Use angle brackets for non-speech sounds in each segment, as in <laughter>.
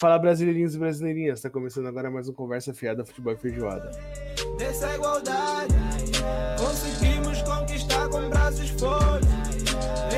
Fala brasileirinhos e brasileirinhas, tá começando agora mais um Conversa Fiada Futebol e Feijoada. Dessa igualdade, conseguimos conquistar com braços fortes.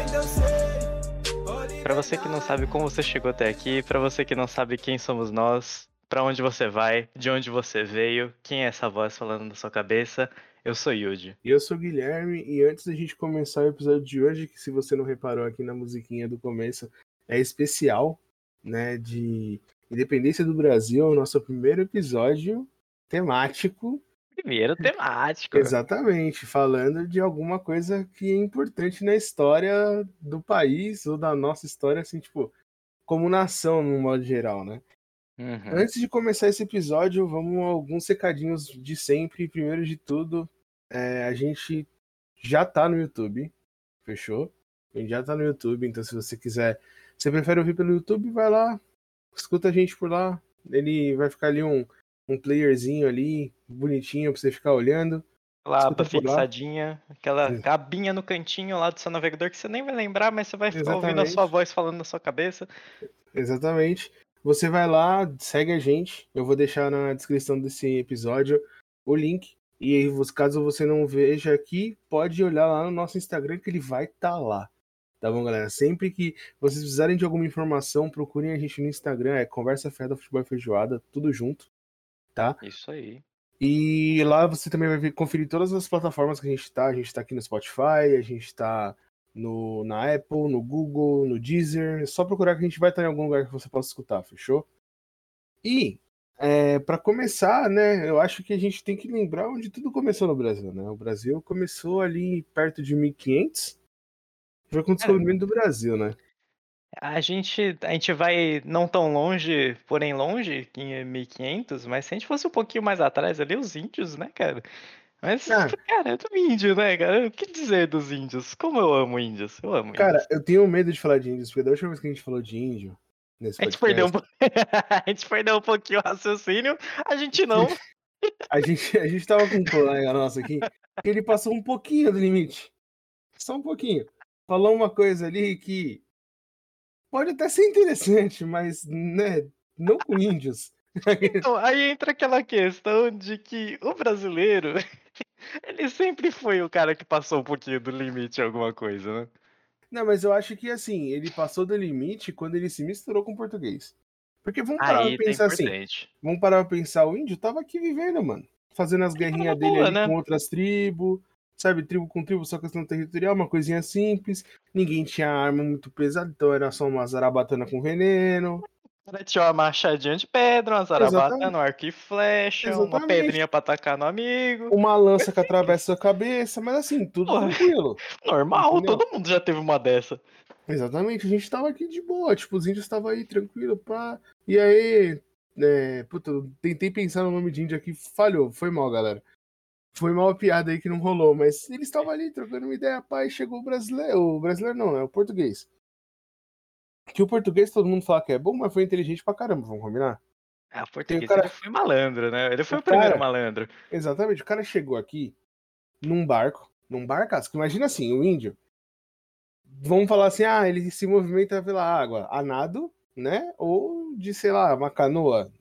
Então. Pra você que não sabe como você chegou até aqui, pra você que não sabe quem somos nós, pra onde você vai, de onde você veio, quem é essa voz falando na sua cabeça, eu sou Yuji. E eu sou o Guilherme, e antes da gente começar o episódio de hoje, que se você não reparou aqui na musiquinha do começo, é especial, né, de Independência do Brasil, o nosso primeiro episódio temático. Primeiro <laughs> temático. Exatamente, falando de alguma coisa que é importante na história do país ou da nossa história, assim, tipo, como nação, no modo geral, né? Uhum. Antes de começar esse episódio, vamos a alguns secadinhos de sempre. Primeiro de tudo, é, a gente já tá no YouTube, fechou? A gente já tá no YouTube, então se você quiser, você prefere ouvir pelo YouTube, vai lá, escuta a gente por lá. Ele vai ficar ali um, um playerzinho ali, bonitinho pra você ficar olhando. Lá, Escuta por lá. fixadinha, aquela Sim. abinha no cantinho lá do seu navegador que você nem vai lembrar, mas você vai ficar ouvindo a Exatamente. sua voz falando na sua cabeça. Exatamente. Você vai lá, segue a gente. Eu vou deixar na descrição desse episódio o link. E caso você não veja aqui, pode olhar lá no nosso Instagram que ele vai estar lá. Tá bom, galera? Sempre que vocês precisarem de alguma informação, procurem a gente no Instagram, é Conversa Fiada Futebol e Feijoada, tudo junto, tá? Isso aí. E lá você também vai conferir todas as plataformas que a gente tá. A gente tá aqui no Spotify, a gente tá no, na Apple, no Google, no Deezer. É só procurar que a gente vai estar em algum lugar que você possa escutar, fechou? E, é, para começar, né, eu acho que a gente tem que lembrar onde tudo começou no Brasil, né? O Brasil começou ali perto de 1500. Foi com o descobrimento do Brasil, né? A gente, a gente vai não tão longe, porém longe, em 1500, mas se a gente fosse um pouquinho mais atrás ali, os índios, né, cara? Mas, Ah. cara, é do índio, né, cara? O que dizer dos índios? Como eu amo índios, eu amo Cara, índios. eu tenho medo de falar de índios, porque da última vez que a gente falou de índio, nesse A gente, podcast, perdeu um... <laughs> a gente perdeu um pouquinho o raciocínio, a gente não. <laughs> A gente, a gente tava com um colega nosso aqui que ele passou um pouquinho do limite. Só um pouquinho. Falou uma coisa ali que pode até ser interessante, mas né, não com índios. Então, aí entra aquela questão de que o brasileiro, <laughs> ele sempre foi o cara que passou um pouquinho do limite em alguma coisa, né? Não, mas eu acho que assim, ele passou do limite quando ele se misturou com o português. Porque vamos parar Aí pra tá pensar assim, importante. vamos parar pra pensar, o índio tava aqui vivendo, mano. Fazendo as guerrinhas dele boa, ali né? com outras tribos, sabe? Tribo com tribo, só questão territorial, uma coisinha simples. Ninguém tinha arma muito pesada, então era só uma zarabatana com veneno. Tinha uma machadinha de pedra, uma zarabatana, um arco e flecha, uma Exatamente. pedrinha pra atacar no amigo. Uma lança que atravessa a cabeça, mas assim, tudo tranquilo. <laughs> Normal, Entendeu? todo mundo já teve uma dessa. Exatamente, a gente tava aqui de boa, tipo, os índios estavam aí tranquilo, pá. E aí, é, puta, tentei pensar no nome de índio aqui, falhou, foi mal, galera. Foi mal a piada aí que não rolou, mas eles estavam ali trocando uma ideia, e chegou o brasileiro, o brasileiro não, é o português. Que o português todo mundo fala que é bom, mas foi inteligente pra caramba, vamos combinar? Ah, o português cara- ele foi malandro, né? Ele foi O o primeiro cara- malandro. Exatamente, o cara chegou aqui num barco, num barcaço, imagina assim, o índio, vamos falar assim, ah, ele se movimenta pela água, a nado, né, ou de, sei lá, uma canoa,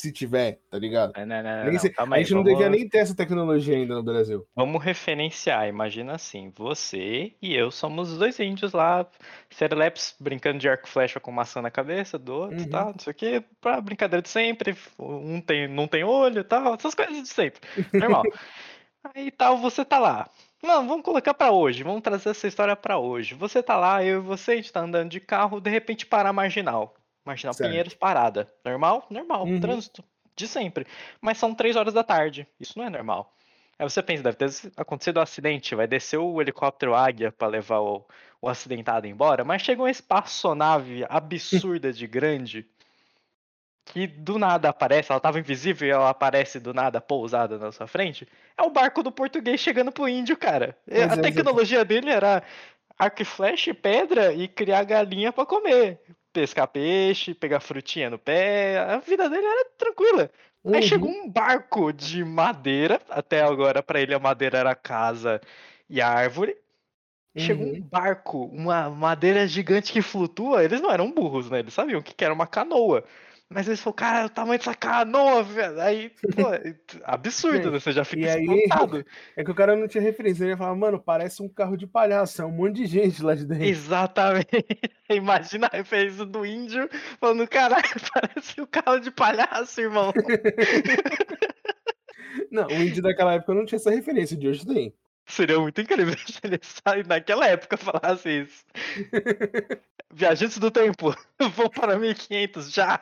se tiver, tá ligado? Não, não, não, Nem não, sei- calma a aí, gente não vamos- devia nem ter essa tecnologia ainda no Brasil. Vamos referenciar, imagina assim, você e eu somos os dois índios lá, Sereleps brincando de arco e flecha com maçã na cabeça do outro, Uhum. tal, não sei o que, pra brincadeira de sempre, um tem, não tem olho, tal, essas coisas de sempre, normal. <laughs> Aí tal, você tá lá. Não, vamos colocar pra hoje, vamos trazer essa história pra hoje. Você tá lá, eu e você, a gente tá andando de carro, de repente para a marginal. Marginal Certo. Pinheiros parada. Normal? Normal, Uhum. trânsito, de sempre. Mas são três horas da tarde, isso não é normal. Aí você pensa, deve ter acontecido um acidente, vai descer o helicóptero Águia pra levar o, o acidentado embora, mas chega uma espaçonave absurda de grande que do nada aparece, ela tava invisível e ela aparece do nada pousada na sua frente. É o barco do português chegando pro índio, cara. É, Mas a é tecnologia dele era arco e flecha e pedra e criar galinha pra comer. Pescar peixe, pegar frutinha no pé. A vida dele era tranquila. Aí Uhum. chegou um barco de madeira, até agora pra ele a madeira era casa e árvore. Chegou um Uhum. barco, uma madeira gigante que flutua. Eles não eram burros, né? Eles sabiam que era uma canoa. Mas eles falaram, cara, o tamanho dessa canoa, velho. Aí, pô, <laughs> é absurdo, né? Você já fica E aí- espantado. É que o cara não tinha referência. Ele ia falar, mano, parece um carro de palhaço. É um monte de gente lá de dentro. Exatamente. <laughs> Imagina a referência do índio falando, caralho, <laughs> parece um carro de palhaço, irmão. Não, o índio daquela época não tinha essa referência. De hoje tem. Seria muito incrível se ele sa- naquela época falasse isso. Viajantes do tempo, vão para 1500 já.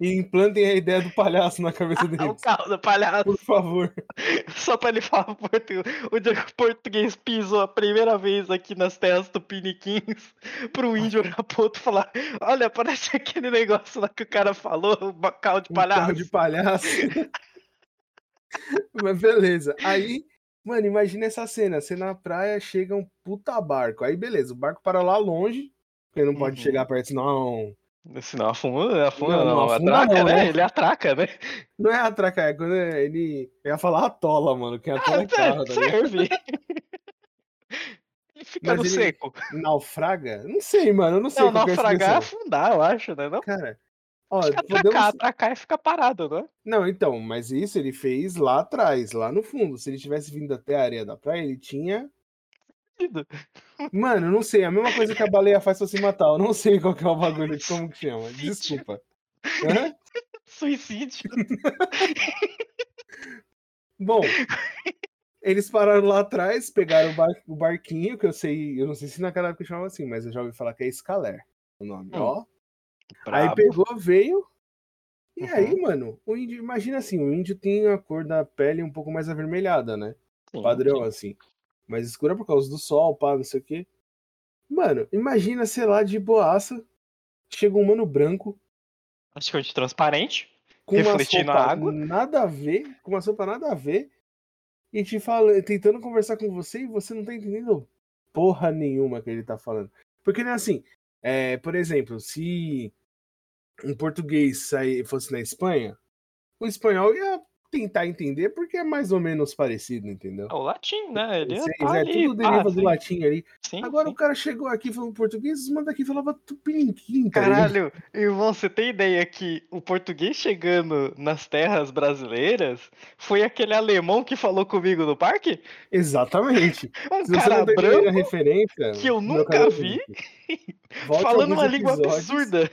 E implantem a ideia do palhaço na cabeça <laughs> o deles. carro do palhaço. Por favor. <laughs> Só pra ele falar português. O dia que o português pisou a primeira vez aqui nas terras tupiniquins, <laughs> pro índio olhar pro outro falar: Olha, parece aquele negócio lá que o cara falou, o carro de Um palhaço. carro de palhaço. Mas beleza. Aí, mano, imagina essa cena. Você na praia, chega um puta barco. Aí, beleza, o barco para lá longe. Porque não pode Uhum. chegar perto, senão. Senão afunda, afunda Não, não, não afunda atraca, não, né? né? Ele atraca, né? Não é atracar, é quando ele. Eu ia falar atola, mano. Quem atola é Ah, carro, tá ligado? serve. Ele fica Mas no seco. Naufraga? Não sei, mano. Eu não sei Não, é naufragar é afundar, eu acho, né? Não, Cara, ó, atracar, podemos. atracar é ficar parado, né? Não, então, mas isso ele fez lá atrás, lá no fundo. Se ele tivesse vindo até a areia da praia, ele tinha. Mano, eu não sei. A mesma coisa que a baleia faz pra se matar. Eu não sei qual que é o bagulho, <laughs> como que chama. Desculpa. <laughs> Hã? Suicídio. <laughs> Bom, eles pararam lá atrás, pegaram o, bar- o barquinho, que eu sei, eu não sei se naquela época chamava assim, mas eu já ouvi falar que é Scaler o nome, Hum, ó. Aí Brabo. pegou, veio. E Uhum. aí, mano, o índio, imagina assim, o índio tem a cor da pele um pouco mais avermelhada, né? Sim, Padrão, sim. assim. Mais escura por causa do sol, pá, não sei o quê. Mano, imagina, sei lá, de boaça, chega um mano branco, Praticamente transparente. com uma Refletindo a sopa água. nada a ver, com uma sopa nada a ver, e te fala, tentando conversar com você e você não tá entendendo porra nenhuma que ele tá falando. Porque não é assim, é, por exemplo, se um português sair, fosse na Espanha, o espanhol ia tentar entender porque é mais ou menos parecido, entendeu? É o latim, né? Ele Vocês, tá é ali, tudo deriva do sim, latim ali. sim, Agora sim. o cara chegou aqui falando português, os mano daqui falava tupiniquim, tá ligado? Caralho, irmão, você tem ideia que o português chegando nas terras brasileiras foi aquele alemão que falou comigo no parque? Exatamente. <laughs> Um Se cara tá branco referência, que eu nunca vi, <laughs> volte falando uma língua absurda.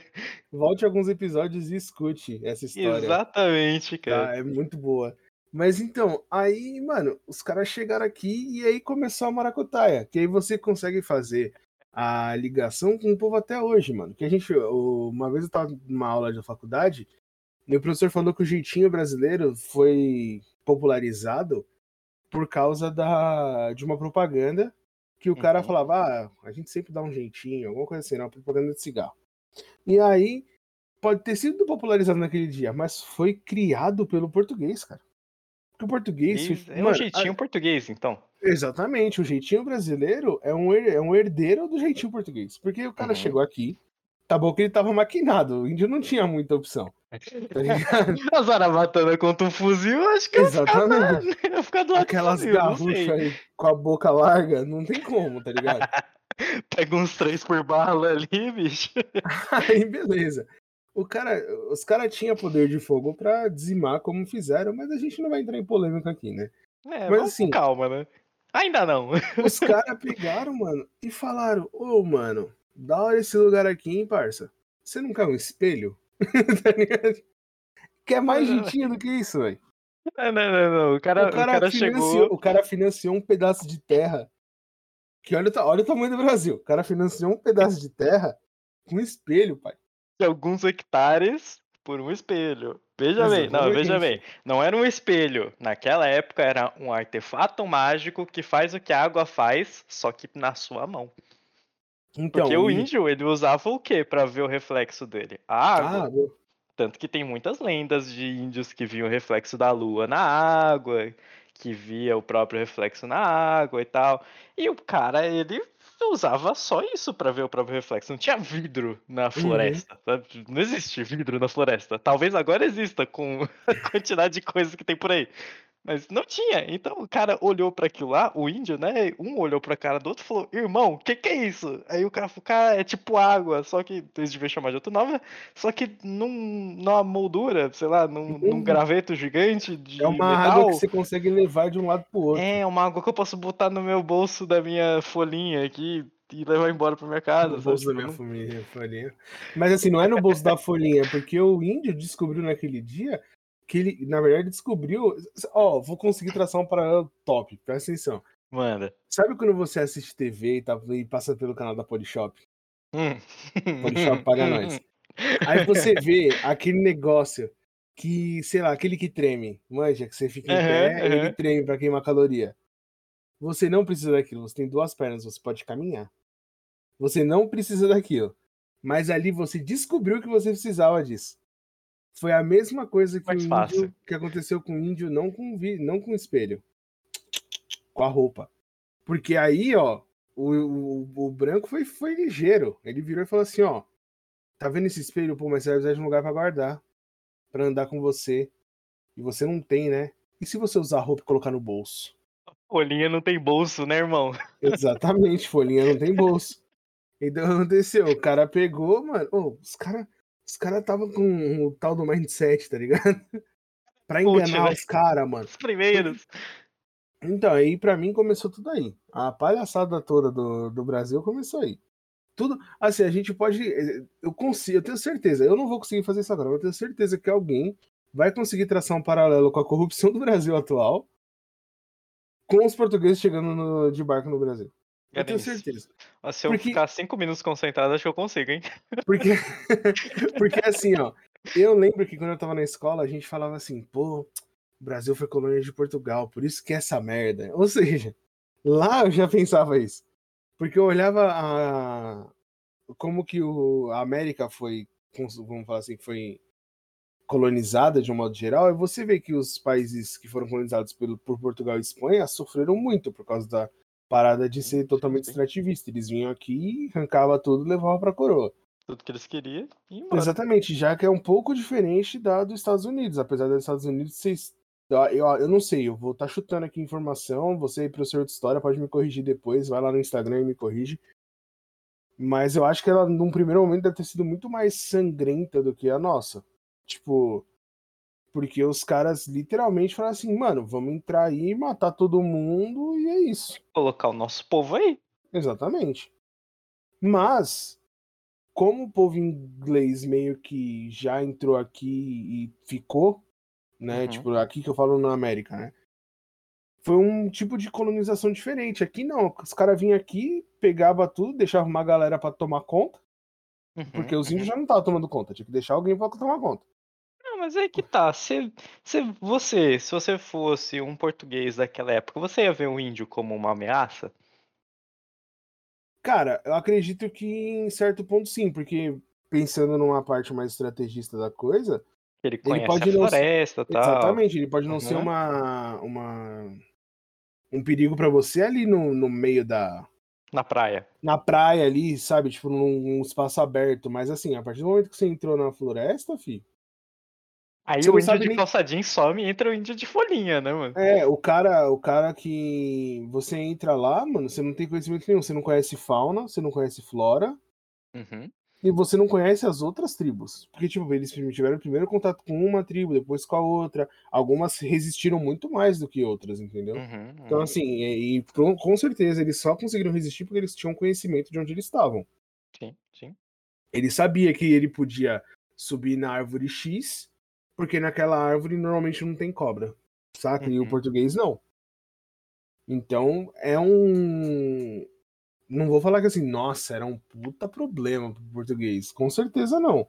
Volte alguns episódios e escute essa história. Exatamente, cara. Tá? É muito boa. Mas então, aí, mano, os caras chegaram aqui e aí começou a maracutaia. Que aí você consegue fazer a ligação com o povo até hoje, mano. Que a gente, uma vez eu tava numa aula de faculdade e o professor falou que o jeitinho brasileiro foi popularizado por causa da, de uma propaganda que o cara Uhum. falava, ah, a gente sempre dá um jeitinho, alguma coisa assim, uma propaganda de cigarro. E aí, pode ter sido popularizado naquele dia, mas foi criado pelo português, cara. Porque o português. E é um mano, jeitinho português, então. a- exatamente, o jeitinho brasileiro é um, é um herdeiro do jeitinho português. Porque o cara Uhum. chegou aqui, tá bom que ele tava maquinado, o índio não tinha muita opção. Tá ligado? <laughs> A zarabatana contra um fuzil, acho que Exatamente. <laughs> ia ficar do lado Aquelas garruchas aí com a boca larga, não tem como, tá ligado? <laughs> Pega uns três por bala ali, bicho. Aí, beleza. O cara, os caras tinham poder de fogo pra dizimar como fizeram, mas a gente não vai entrar em polêmica aqui, né? É, Mas assim- calma, né? Ainda não. Os caras pegaram, mano, e falaram: Ô, mano, da hora esse lugar aqui, hein, parça? Você não quer um espelho? <laughs> tá ligado? Quer mais jeitinho do que isso, velho? Não, não, não, não. O cara, O cara, o cara financiou, chegou. o cara financiou um pedaço de terra. Que olha, olha o tamanho do Brasil. O cara financiou um pedaço de terra com um espelho, pai. de alguns hectares por um espelho. Veja bem, não, veja bem. Não era um espelho. Naquela época era um artefato mágico que faz o que a água faz, só que na sua mão. Então, Porque o índio, ele usava o quê pra ver o reflexo dele? A água. Ah, meu- Tanto que tem muitas lendas de índios que viam o reflexo da lua na água, que via o próprio reflexo na água e tal. E o cara, ele usava só isso pra ver o próprio reflexo. Não tinha vidro na floresta. sabe? Não existe vidro na floresta. Talvez agora exista com <laughs> a quantidade de coisas que tem por aí. Mas não tinha. Então o cara olhou pra aquilo lá, o índio, né? Um olhou pra cara do outro e falou: Irmão, o que, que é isso? Aí o cara falou: Cara, é tipo água, só que eles deviam chamar de outro nome, né? só que num, numa moldura, sei lá, num, num graveto gigante de É uma metal. água que você consegue levar de um lado pro outro. É, uma água que eu posso botar no meu bolso da minha folhinha aqui e levar embora pra minha casa. No bolso da Tipo, minha família, folhinha. Mas assim, não é no bolso da folhinha, porque o índio descobriu naquele dia que ele, na verdade, descobriu. Ó, vou conseguir traçar um paralelo top, presta atenção. Manda. Sabe quando você assiste TV e, tá, e passa pelo canal da Polishop? Hum. Polishop paga <laughs> nós. Aí você vê aquele negócio que, sei lá, aquele que treme, manja, que você fica em Aham, pé e ele treme pra queimar caloria. Você não precisa daquilo, você tem duas pernas, você pode caminhar. Você não precisa daquilo. Mas ali você descobriu que você precisava disso. Foi a mesma coisa que índio, que aconteceu com o índio, não com vi, não com o espelho. Com a roupa. Porque aí, ó, o, o, o branco foi, foi ligeiro. Ele virou e falou assim, ó. Tá vendo esse espelho? Pô, mas você vai precisar de um lugar pra guardar. Pra andar com você. E você não tem, né? E se você usar a roupa e colocar no bolso? Folhinha não tem bolso, né, irmão? Exatamente, folhinha não tem bolso. Então o <laughs> que aconteceu? O cara pegou, mano. ô, os caras os cara tava com o tal do mindset, tá ligado? <laughs> pra enganar velho. os caras, mano. Os primeiros. Então, aí pra mim começou tudo aí. A palhaçada toda do, do Brasil começou aí. Tudo, assim, a gente pode. Eu consigo, eu tenho certeza, eu não vou conseguir fazer isso agora, mas eu tenho certeza que alguém vai conseguir traçar um paralelo com a corrupção do Brasil atual com os portugueses chegando no- de barco no Brasil. Eu tenho certeza. Ó, Se eu Porque- ficar cinco minutos concentrado, acho que eu consigo, hein? Porque, <laughs> porque assim, ó, eu lembro que quando eu tava na escola, a gente falava assim, pô, o Brasil foi colônia de Portugal, por isso que é essa merda. Ou seja, lá eu já pensava isso. Porque eu olhava a, como que o, a América foi, vamos falar assim, que foi colonizada de um modo geral, e você vê que os países que foram colonizados pelo, por Portugal e Espanha sofreram muito por causa da parada de ser totalmente extrativista. Eles vinham aqui, arrancavam tudo e levavam pra coroa. Tudo que eles queriam e embora. Exatamente, já que é um pouco diferente da dos Estados Unidos, apesar dos Estados Unidos ser. Eu, eu não sei, eu vou estar chutando aqui informação. Você, professor de história, pode me corrigir depois. Vai lá no Instagram e me corrige. Mas eu acho que ela, num primeiro momento, deve ter sido muito mais sangrenta do que a nossa. Tipo, porque os caras literalmente falaram assim: mano, vamos entrar aí, matar todo mundo e é isso. Colocar o nosso povo aí. Exatamente. Mas, como o povo inglês meio que já entrou aqui e ficou, né? Uhum. Tipo, aqui que eu falo na América, né? Foi um tipo de colonização diferente. Aqui não. Os caras vinham aqui, pegava tudo, deixava uma galera pra tomar conta, Uhum, porque os uhum. índios já não estavam tomando conta, tinha que deixar alguém pra tomar conta. Mas aí que tá. Se, se você, se você fosse um português daquela época, você ia ver o índio como uma ameaça? Cara, eu acredito que em certo ponto sim, porque pensando numa parte mais estrategista da coisa, Ele conhece pode a não ser- floresta e tal. Exatamente, ele pode não ser Uhum. uma, uma um perigo pra você ali no, no meio da Na praia. na praia ali, sabe, tipo num, num espaço aberto, mas assim, a partir do momento que você entrou na floresta, fi, Aí Você o índio de nem- calça jeans some e entra o índio de folhinha, né, mano? é, o cara, o cara que você entra lá, mano, você não tem conhecimento nenhum, você não conhece fauna, você não conhece flora, Uhum. e você não conhece as outras tribos. Porque, tipo, eles tiveram primeiro contato com uma tribo, depois com a outra. Algumas resistiram muito mais do que outras, entendeu? Uhum, Então, uhum. assim, e, e com certeza eles só conseguiram resistir porque eles tinham conhecimento de onde eles estavam. Sim, sim. Ele sabia que ele podia subir na árvore X, porque naquela árvore normalmente não tem cobra, saca? E o Uhum. português não. Então, é um. Não vou falar que assim, nossa, era um puta problema pro português. Com certeza não.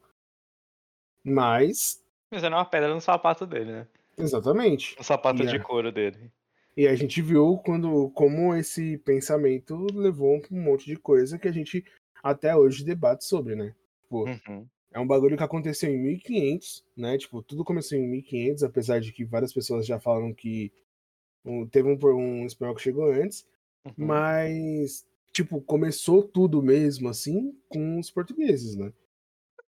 Mas, Mas era uma pedra no sapato dele, né? exatamente. No sapato E de a- couro dele. E a gente viu quando, como esse pensamento levou um monte de coisa que a gente até hoje debate sobre, né? Tipo, Uhum. É um bagulho que aconteceu em 1500, né? Tipo, tudo começou em 1500, apesar de que várias pessoas já falaram que teve um, um espanhol que chegou antes, uhum. mas, tipo, começou tudo mesmo, assim, com os portugueses, né?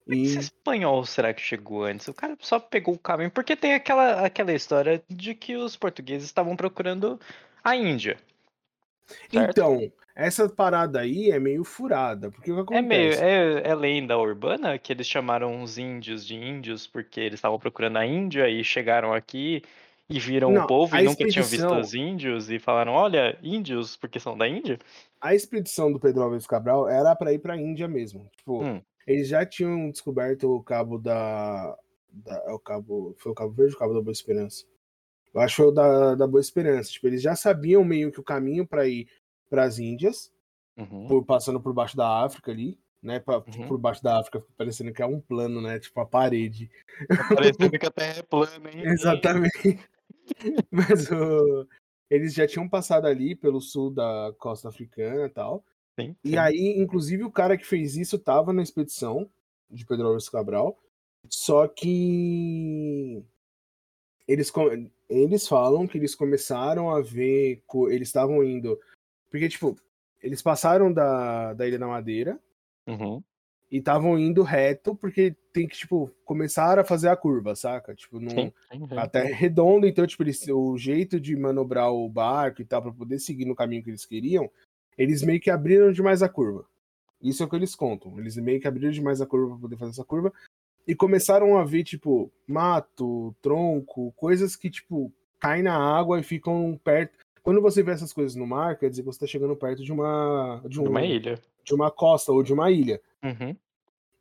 Esse E espanhol será que chegou antes? O cara só pegou o caminho. Porque tem aquela, aquela história de que os portugueses estavam procurando a Índia. Certo? então, essa parada aí é meio furada, porque o que É meio. acontece? É, é lenda urbana que eles chamaram os índios de índios porque eles estavam procurando a Índia e chegaram aqui e viram o Não, povo a e nunca tinham visto os índios e falaram: olha, índios porque são da Índia? A expedição do Pedro Álvares Cabral era pra ir pra Índia mesmo. Tipo, Hum. eles já tinham descoberto o cabo da, da- é o cabo, foi o Cabo Verde ou o Cabo da Boa Esperança? Eu acho que foi o da, da Boa Esperança. Tipo, eles já sabiam meio que o caminho pra ir pras Índias, Uhum. por- passando por baixo da África ali, né? Pra- Uhum. Por baixo da África, parecendo que é um plano, né? Tipo a parede. Tá parecendo que a Terra é plana, hein? <laughs> Exatamente. <laughs> Mas o- eles já tinham passado ali pelo sul da costa africana e tal. Sim, E sim. aí, inclusive, o cara que fez isso tava na expedição de Pedro Álvares Cabral. Só que eles, eles falam que eles começaram a ver. Eles estavam indo. Porque, tipo, eles passaram da, da Ilha da Madeira Uhum. e estavam indo reto, porque tem que, tipo, começar a fazer a curva, saca? Tipo, não. A terra é redonda, então, tipo, eles, o jeito de manobrar o barco e tal, pra poder seguir no caminho que eles queriam, eles meio que abriram demais a curva. Isso é o que eles contam. Eles meio que abriram demais a curva pra poder fazer essa curva. E começaram a ver, tipo, mato, tronco, coisas que, tipo, caem na água e ficam perto. Quando você vê essas coisas no mar, quer dizer que você tá chegando perto de uma. De, um, De uma ilha. de uma costa ou de uma ilha. Uhum.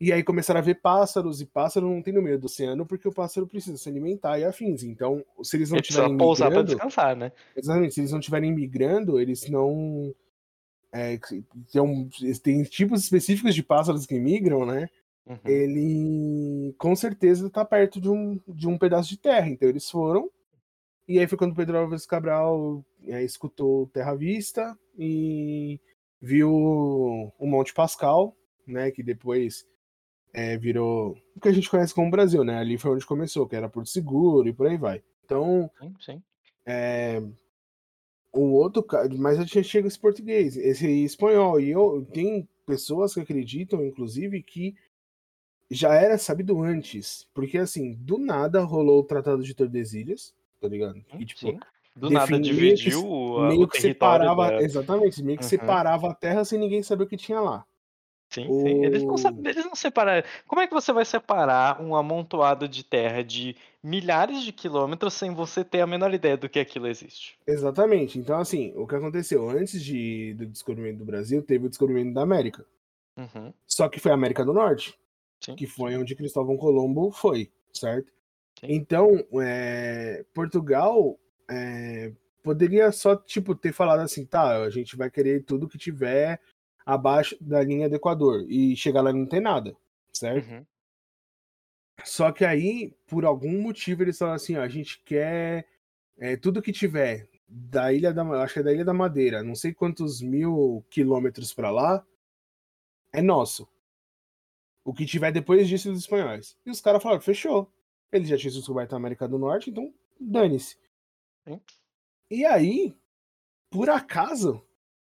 E aí começaram a ver pássaros, e pássaro não tem no meio do oceano, porque o pássaro precisa se alimentar e afins. Então, se eles não Ele precisa estiverem pousar migrando, descansar, né? exatamente, se eles não estiverem migrando, eles não. É, tem, um- tem tipos específicos de pássaros que migram, né? Uhum. Ele com certeza tá perto de um, de um pedaço de terra. Então eles foram. E aí foi quando Pedro Álvares Cabral é, escutou Terra Vista e viu o Monte Pascal, né? Que depois é, virou o que a gente conhece como Brasil, né? Ali foi onde começou, que era Porto Seguro e por aí vai. Então, Sim, sim. é, o outro, mas já chega esse português, esse espanhol. E eu tem pessoas que acreditam, inclusive, que já era sabido antes, porque assim, do nada rolou o Tratado de Tordesilhas, tá ligado? E, tipo, sim. Do nada que- dividiu o, meio o que separava, da... exatamente, meio que Uhum. separava a terra sem ninguém saber o que tinha lá. Sim, sim. Eles não, O- eles não separaram. Como é que você vai separar um amontoado de terra de milhares de quilômetros sem você ter a menor ideia do que aquilo existe? Exatamente. Então, assim, o que aconteceu antes de, do descobrimento do Brasil, teve o descobrimento da América. Uhum. Só que foi a América do Norte. Sim. que foi onde Cristóvão Colombo foi, certo? Sim. Então, é, Portugal é, poderia só tipo ter falado assim, tá, a gente vai querer tudo que tiver abaixo da linha do Equador e chegar lá e não tem nada, certo? Uhum. Só que aí, por algum motivo, eles falaram assim, ó, a gente quer é, tudo que tiver da ilha da, acho que é da ilha da Madeira, não sei quantos mil quilômetros para lá, é nosso. O que tiver depois disso dos espanhóis. E os caras falaram, fechou. Eles já tinham descoberto a América do Norte, então dane-se. E aí, por acaso,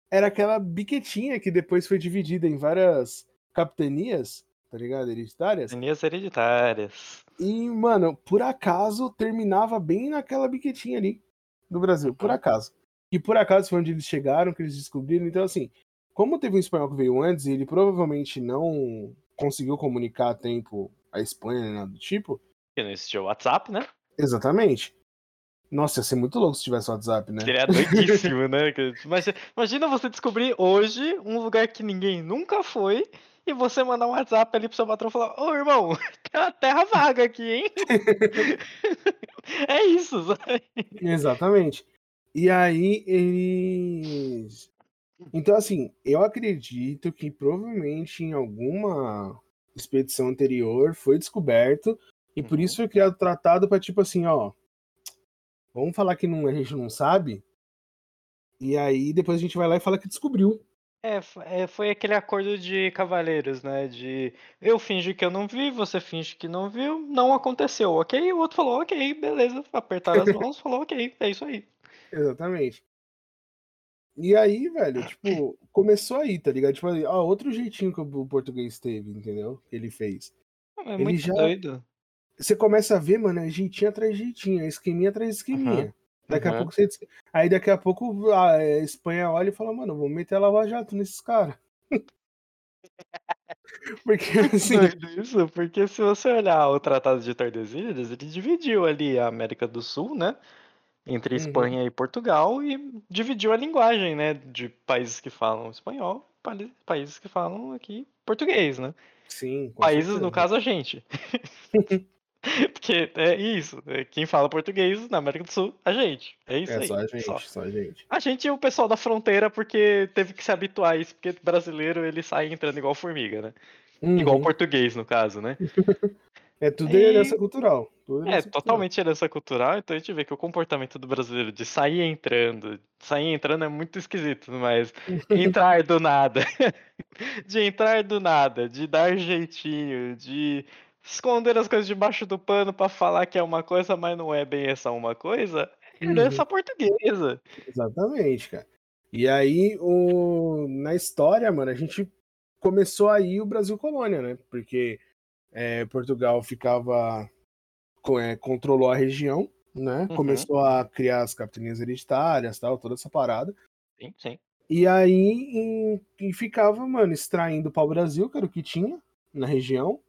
era aquela biquetinha que depois foi dividida em várias capitanias, tá ligado? Hereditárias. Etnias hereditárias. E, mano, por acaso terminava bem naquela biquetinha ali do Brasil, por acaso. E por acaso foi onde eles chegaram, que eles descobriram. Então, assim, como teve um espanhol que veio antes e ele provavelmente não conseguiu comunicar a tempo a Espanha, nem nada do tipo. Porque não existia o WhatsApp, né? Exatamente. Nossa, ia ser muito louco se tivesse WhatsApp, né? Seria doidíssimo, né? Que- Mas imagina você descobrir hoje um lugar que ninguém nunca foi e você mandar um WhatsApp ali pro seu patrão e falar: Ô irmão, <laughs> tem uma terra vaga aqui, hein? <laughs> é isso, sabe? Exatamente. E aí eles. Então, assim, eu acredito que provavelmente em alguma expedição anterior foi descoberto e por Uhum. isso foi criado o tratado para tipo assim, ó. Vamos falar que não, a gente não sabe. E aí depois a gente vai lá e fala que descobriu. É, é, foi aquele acordo de cavaleiros, né? De eu finjo que eu não vi, você finge que não viu, não aconteceu, ok? O outro falou, ok, beleza. Apertaram as <laughs> mãos, falou, ok, é isso aí. Exatamente. E aí, velho, tipo, começou aí, tá ligado? Tipo, ó, outro jeitinho que o português teve, entendeu? Que ele fez. É Ele muito já- doido. Você começa a ver, mano, é jeitinho atrás de jeitinho, é esqueminha atrás de esqueminha. Daqui a uhum. pouco você. Aí daqui a pouco a Espanha olha e fala, mano, vamos meter a Lava Jato nesses caras. <laughs> Porque <laughs> assim. Isso, porque se você olhar o Tratado de Tordesilhas, ele dividiu ali a América do Sul, né? Entre Uhum. Espanha e Portugal e dividiu a linguagem, né? De países que falam espanhol, pali- países que falam aqui português, né? Sim, Países, certeza. no caso, a gente. <laughs> Porque é isso, é quem fala português na América do Sul, a gente. É isso É aí. só a gente, só. só a gente. A gente e o pessoal da fronteira, porque teve que se habituar a isso, porque brasileiro ele sai entrando igual formiga, né? Igual Uhum. português, no cacaso, né? <laughs> É tudo E- herança cultural. tudo É, herança cultural. totalmente herança cultural, então a gente vê que o comportamento do brasileiro de sair entrando, sair entrando é muito esquisito, mas <laughs> entrar do nada, <laughs> de entrar do nada, de dar jeitinho, de esconder as coisas debaixo do pano pra falar que é uma coisa, mas não é bem essa uma coisa, é Uhum. herança portuguesa. Exatamente, cara. E aí, o... na história, mano, a gente começou aí o Brasil colônia, né? Porque é, Portugal ficava. é, controlou a região, né? Uhum. Começou a criar as capitanias hereditárias, tal, toda essa parada. Sim, sim. E aí e ficava, mano, extraindo pau Brasil, que era o que tinha na região,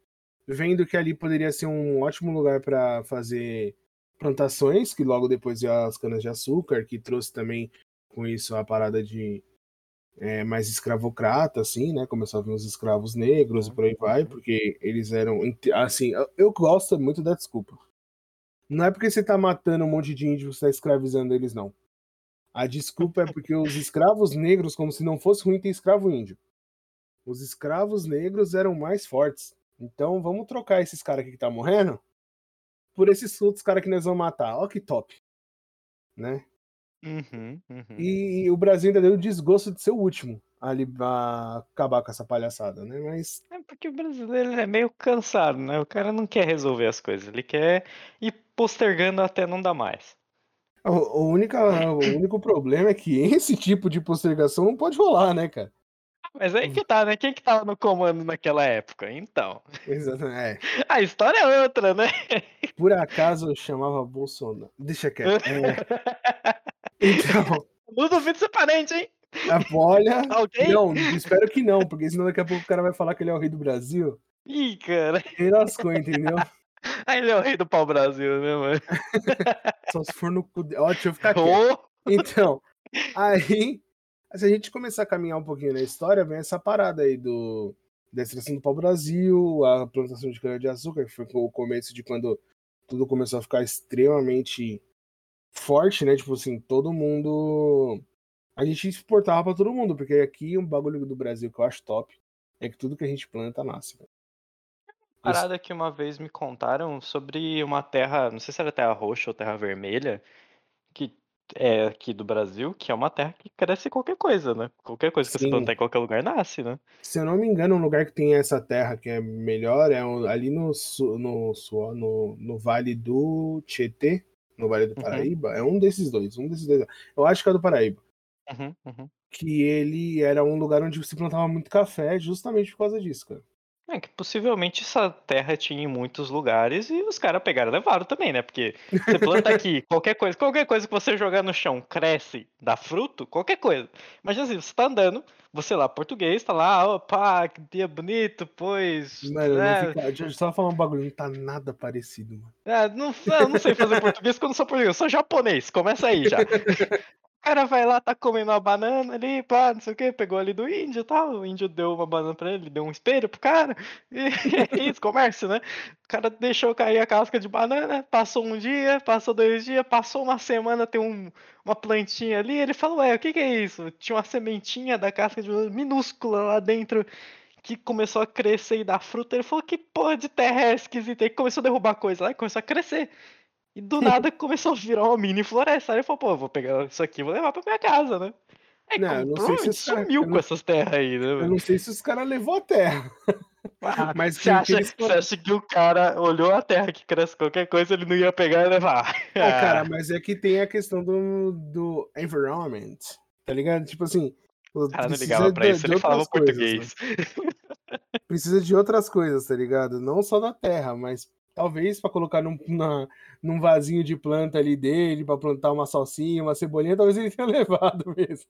vendo que ali poderia ser um ótimo lugar para fazer plantações, que logo depois ia as canas de açúcar, que trouxe também com isso a parada de é, mais escravocrata, assim, né? Começou a vir os escravos negros e por aí vai, porque eles eram. Assim, eu- eu gosto muito da desculpa. Não é porque você tá matando um monte de índios, você tá escravizando eles, não. A desculpa é porque os escravos negros, como se não fosse ruim ter escravo índio. Os escravos negros eram mais fortes. Então vamos trocar esses caras aqui que tá morrendo por esses outros caras que nós vamos matar. Ó que top. Né? Uhum, uhum. E, o Brasil ainda deu o desgosto de ser o último a, li- a acabar com essa palhaçada, né? Mas É porque o brasileiro é meio cansado, né? O cara não quer resolver as coisas, ele quer ir postergando até não dar mais. o, o única, o único problema é que <laughs> esse tipo de postergação não pode rolar, né, cara? Mas aí que tá, né? Quem que tava no comando naquela época? Então, É, <laughs> a história é outra, né? por acaso eu chamava Bolsonaro. Deixa quieto. <laughs> É, então, Não duvido ser parente, hein? olha. Alguém? Não, espero que não, porque senão daqui a pouco o cara vai falar que ele é o rei do Brasil. Ih, cara. E lascou, entendeu? Aí <laughs> ele é o rei do pau-brasil, né, mano? <laughs> Só se for no cu. de- Ó, deixa eu ficar quieto. Ô, Então, aí, se a gente começar a caminhar um pouquinho na história, vem essa parada aí do da extração do pau-brasil, a plantação de cana-de-açúcar, que foi o começo de quando tudo começou a ficar extremamente forte, né? Tipo assim, todo mundo. A gente exportava pra todo mundo, porque aqui um bagulho do Brasil que eu acho top é que tudo que a gente planta nasce. velho. parada que uma vez me contaram sobre uma terra, não sei se era terra roxa ou terra vermelha, que é aqui do Brasil, que é uma terra que cresce qualquer coisa, né? Qualquer coisa que você Sim. plantar em qualquer lugar nasce, né? Se eu não me engano, um lugar que tem essa terra que é melhor é ali no, no, sul- no, no Vale do Tietê, no Vale do Uhum. Paraíba. É um desses dois, um desses dois. Eu acho que é do Paraíba. Uhum, uhum. Que ele era um lugar onde se plantava muito café, justamente por causa disso, cara. É que possivelmente essa terra tinha em muitos lugares e os caras pegaram e levaram também, né? Porque você planta aqui, <laughs> qualquer coisa, qualquer coisa que você jogar no chão cresce, dá fruto, qualquer coisa. Imagina assim, você tá andando, você lá, português, tá lá, opa, que dia bonito, pois. Mano, é, não fica... eu só falar um bagulho, não tá nada parecido, mano. é, não, eu não sei fazer português não sou português, eu sou japonês, começa aí já. <laughs> Cara vai lá, tá comendo uma banana ali, pá, não sei o que, pegou ali do índio e tal. O índio deu uma banana pra ele, deu um espelho pro cara. E <laughs> é isso, comércio, né? O cara deixou cair a casca de banana, passou um dia, passou dois dias, passou uma semana, tem um, uma plantinha ali. Ele falou: Ué, o que, que é isso? Tinha uma sementinha da casca de banana minúscula lá dentro que começou a crescer e dar fruta. Ele falou: Que porra de terra é esquisita? Aí começou a derrubar coisa lá e começou a crescer. E do nada começou a virar uma mini floresta. Aí ele falou, pô, eu vou pegar isso aqui e vou levar pra minha casa, né? Aí Não, eu não sei se cara- sumiu eu com não- essas terras aí, né? Eu não sei se os caras levou a terra. Ah, <laughs> mas você, acha, eles você acha que o cara olhou a terra que cresce qualquer coisa, ele não ia pegar e levar? É, <laughs> cara, mas é que tem a questão do, do environment, tá ligado? Tipo assim. O cara não ligava pra de- isso, de ele falava coisas, português. né? precisa de outras coisas, tá ligado? Não só da terra, mas talvez pra colocar num, na- num vasinho de planta ali dele, pra plantar uma salsinha, uma cebolinha, talvez ele <laughs> tenha levado mesmo.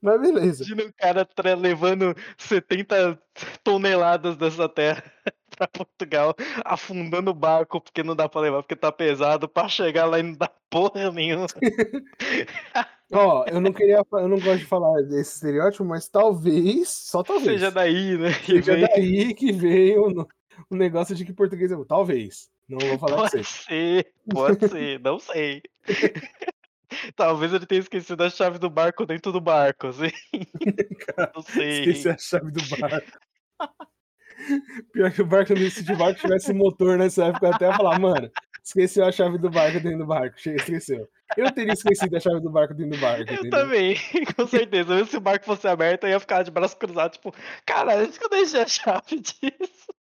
Mas beleza. Imagina o cara levando 70 toneladas dessa terra <laughs> pra Portugal, afundando o barco porque não dá pra levar, porque tá pesado, pra chegar lá e não dá porra nenhuma. <laughs> Ó, eu não queria, eu não gosto de falar desse estereótipo, mas talvez, só talvez, Seja daí, né? que seja vem. daí que veio o negócio de que português é bom. Talvez. Não vou falar pra Pode você. ser, pode ser, não sei. <laughs> Talvez ele tenha esquecido a chave do barco dentro do barco, assim. <laughs> Não sei. Esqueci a chave do barco. <laughs> Pior que o barco, se o barco tivesse motor nessa época, eu até ia falar, mano, esqueceu a chave do barco dentro do barco. Esqueceu. Eu teria esquecido a chave do barco dentro do barco. Eu entendeu? também, com certeza. Mesmo se o barco fosse aberto, eu ia ficar de braço cruzado, tipo, cara, acho que eu deixei a chave disso.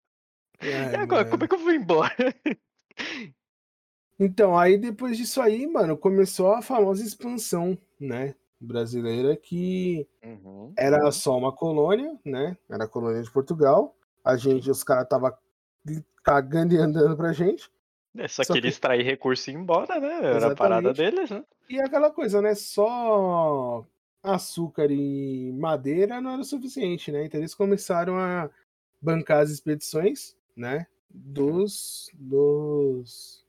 Ai, E agora, mano. como é que eu vou embora? <laughs> Então, aí depois disso aí, mano, começou a famosa expansão, né, brasileira, que Uhum. era só uma colônia, né, era a colônia de Portugal, a gente, os caras tava cagando e andando pra gente, É só Só queria que- extrair recurso e ir embora, né? Era a parada Exatamente. deles, né? e aquela coisa, né, só açúcar e madeira não era o suficiente, né, então eles começaram a bancar as expedições, né, dos, dos,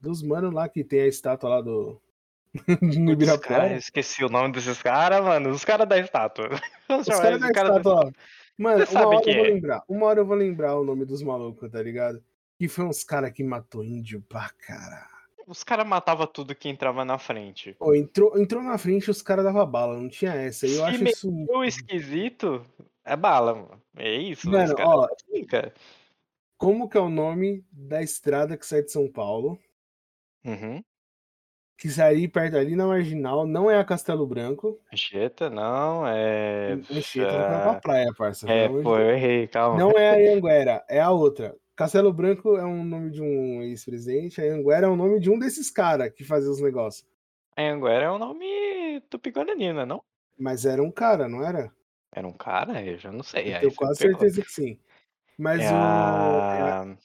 dos manos lá que tem a estátua lá do, <laughs> no cara, Ibirapuera. esqueci o nome desses caras, mano. Os caras da estátua. <laughs> Os caras da cara estátua. Mano, Você uma hora eu vou é. lembrar. Uma hora eu vou lembrar o nome dos malucos, tá ligado? Que foi uns caras que matou índio pra caralho. Os caras matavam tudo que entrava na frente. Pô, entrou, entrou na frente os caras davam bala, não tinha essa. Eu Se acho isso. O esquisito é bala, mano. É isso, Mano, caras ó, cara. Como que é o nome da estrada que sai de São Paulo? Uhum. Que sai perto ali na marginal, não é a Castelo Branco. Anchieta, não, é. Anchieta tá falando pra praia, parça. É, pô, eu errei, calma. Não é a Anguera, é a outra. Castelo Branco é um nome de um ex-presidente, a Anguera é o nome de um desses caras que fazia os negócios. Anguera é o nome tupi-guarani, né, não? Mas era um cara, não era? Era um cara? Eu já não sei. Eu tenho quase certeza que sim. Mas É o. é a...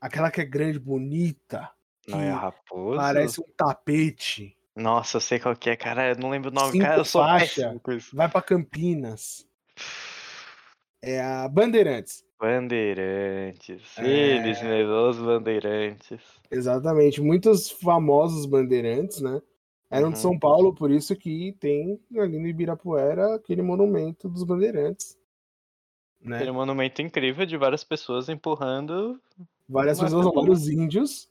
aquela que é grande, bonita, Não é a que Raposo? parece um tapete, Nossa, eu sei qual que é, cara. Eu não lembro o nome. Cinco Cara, eu sou faixa. vai pra Campinas. É a Bandeirantes. Bandeirantes. É. Eles mesmo, os bandeirantes. Exatamente. Muitos famosos bandeirantes, né? Eram de Uhum. São Paulo, por isso que tem ali no Ibirapuera aquele monumento dos bandeirantes. Né? Aquele monumento incrível de várias pessoas empurrando Várias pessoas, pessoa. vários índios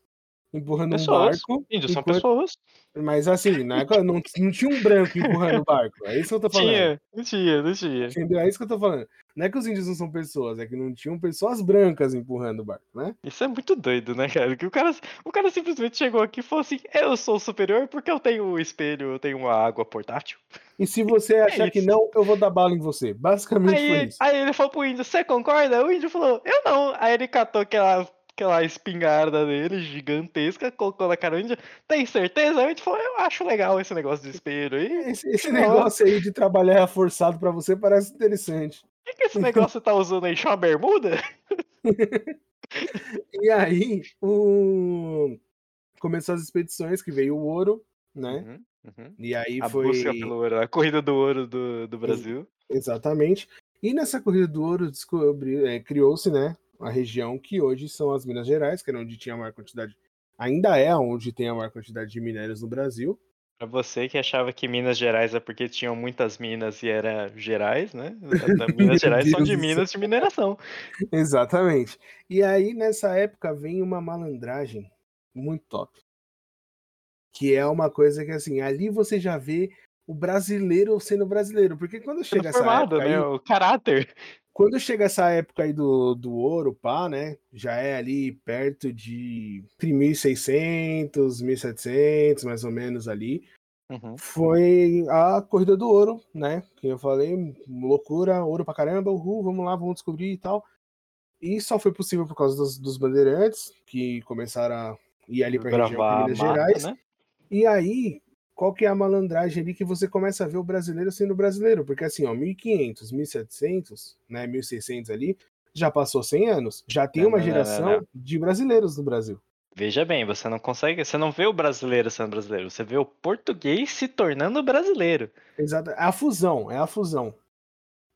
empurrando pessoas. um barco. Índios são pessoas. Mas assim, na época não, não tinha um branco empurrando o barco. É isso que eu tô <laughs> falando. Tinha, não tinha, não tinha. Entendeu? É isso que eu tô falando. Não é que os índios não são pessoas, é que não tinham pessoas brancas empurrando o barco, né? Isso é muito doido, né, cara? Que o cara, o cara simplesmente chegou aqui e falou assim: Eu sou superior porque eu tenho o espelho, eu tenho uma água portátil. E se você achar que não, eu vou dar bala em você. Basicamente foi Aí, isso. aí ele falou pro índio: Você concorda? O índio falou: Eu não. Aí ele catou aquela, aquela espingarda dele, gigantesca, colocou na cara do índio: Tem certeza? O índio falou: Eu acho legal esse negócio de espelho aí. Esse, esse negócio aí de trabalhar forçado pra você parece interessante. O que, que esse negócio você tá usando aí? Chama bermuda? <laughs> E aí, o... começou as expedições, que veio o ouro, né? Uhum, uhum. E aí A foi. busca pelo ouro, a corrida do ouro do, do Brasil. Exatamente. E nessa corrida do ouro descobri, é, criou-se, né, a região que hoje são as Minas Gerais, que era onde tinha a maior quantidade, ainda é onde tem a maior quantidade de minérios no Brasil. Pra você que achava que Minas Gerais é porque tinham muitas minas e era Gerais, né? Minas <laughs> Gerais são de minas de mineração. Exatamente. E aí nessa época vem uma malandragem muito top. Que é uma coisa que assim, ali você já vê o brasileiro sendo brasileiro, porque quando chega essa Transformado, época né? aí, O caráter. Quando chega essa época aí do, do ouro, pá, né? Já é ali perto de entre 1600, 1700, mais ou menos ali. Uhum. Foi a corrida do ouro, né? Que eu falei, loucura, ouro pra caramba, uhul, vamos lá, vamos descobrir e tal. E só foi possível por causa dos, dos bandeirantes, que começaram a ir ali pra região Gravar a Minas mata, Gerais. né? E aí qual que é a malandragem ali que você começa a ver o brasileiro sendo brasileiro? Porque assim, ó, 1500, 1700, né, 1600 ali, já passou 100 anos. Já tem uma não, geração não, não. de brasileiros no Brasil. Veja bem, você não consegue, você não vê o brasileiro sendo brasileiro, você vê o português se tornando brasileiro. Exato. É a fusão, é a fusão.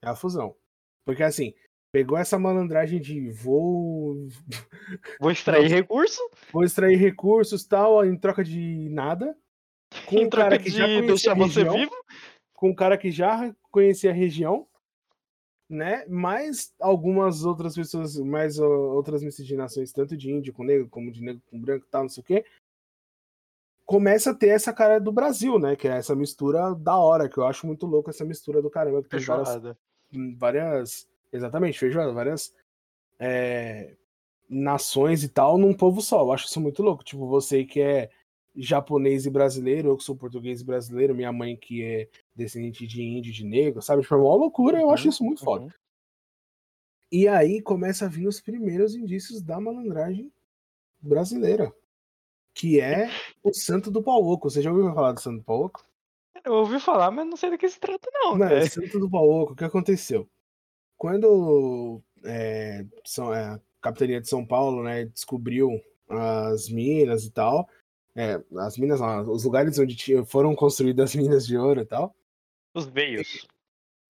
É a fusão. Porque assim, pegou essa malandragem de vou, <laughs> Vou extrair recurso, vou extrair recursos tal, em troca de nada. Com em um cara que já de conhecia a deixar você região, vivo. com um cara que já conhecia a região, né? Mais algumas outras pessoas, mais outras miscigenações, tanto de índio com negro, como de negro com branco e tal, não sei o quê. Começa a ter essa cara do Brasil, né? Que é essa mistura da hora, que eu acho muito louco essa mistura do caramba, que tem várias Feijoada. várias. Exatamente, feijoada, várias é, nações e tal num povo só. Eu acho isso muito louco. Tipo, você que é japonês e brasileiro, eu que sou português e brasileiro, minha mãe que é descendente de índio e de negro, sabe? Tipo, é uma loucura, eu acho Uhum, isso muito foda. uhum. E aí começa a vir os primeiros indícios da malandragem brasileira, que é o Santo do Pau Oco. Você já ouviu falar do Santo do Pau Oco? Eu ouvi falar, mas não sei do que se trata, não. Não, cara. Santo do Pauoco, o que aconteceu? Quando é, São- é, a capitania de São Paulo né, descobriu as minas e tal, é, as minas, não, os lugares onde tinha- foram construídas as minas de ouro e tal, Os veios.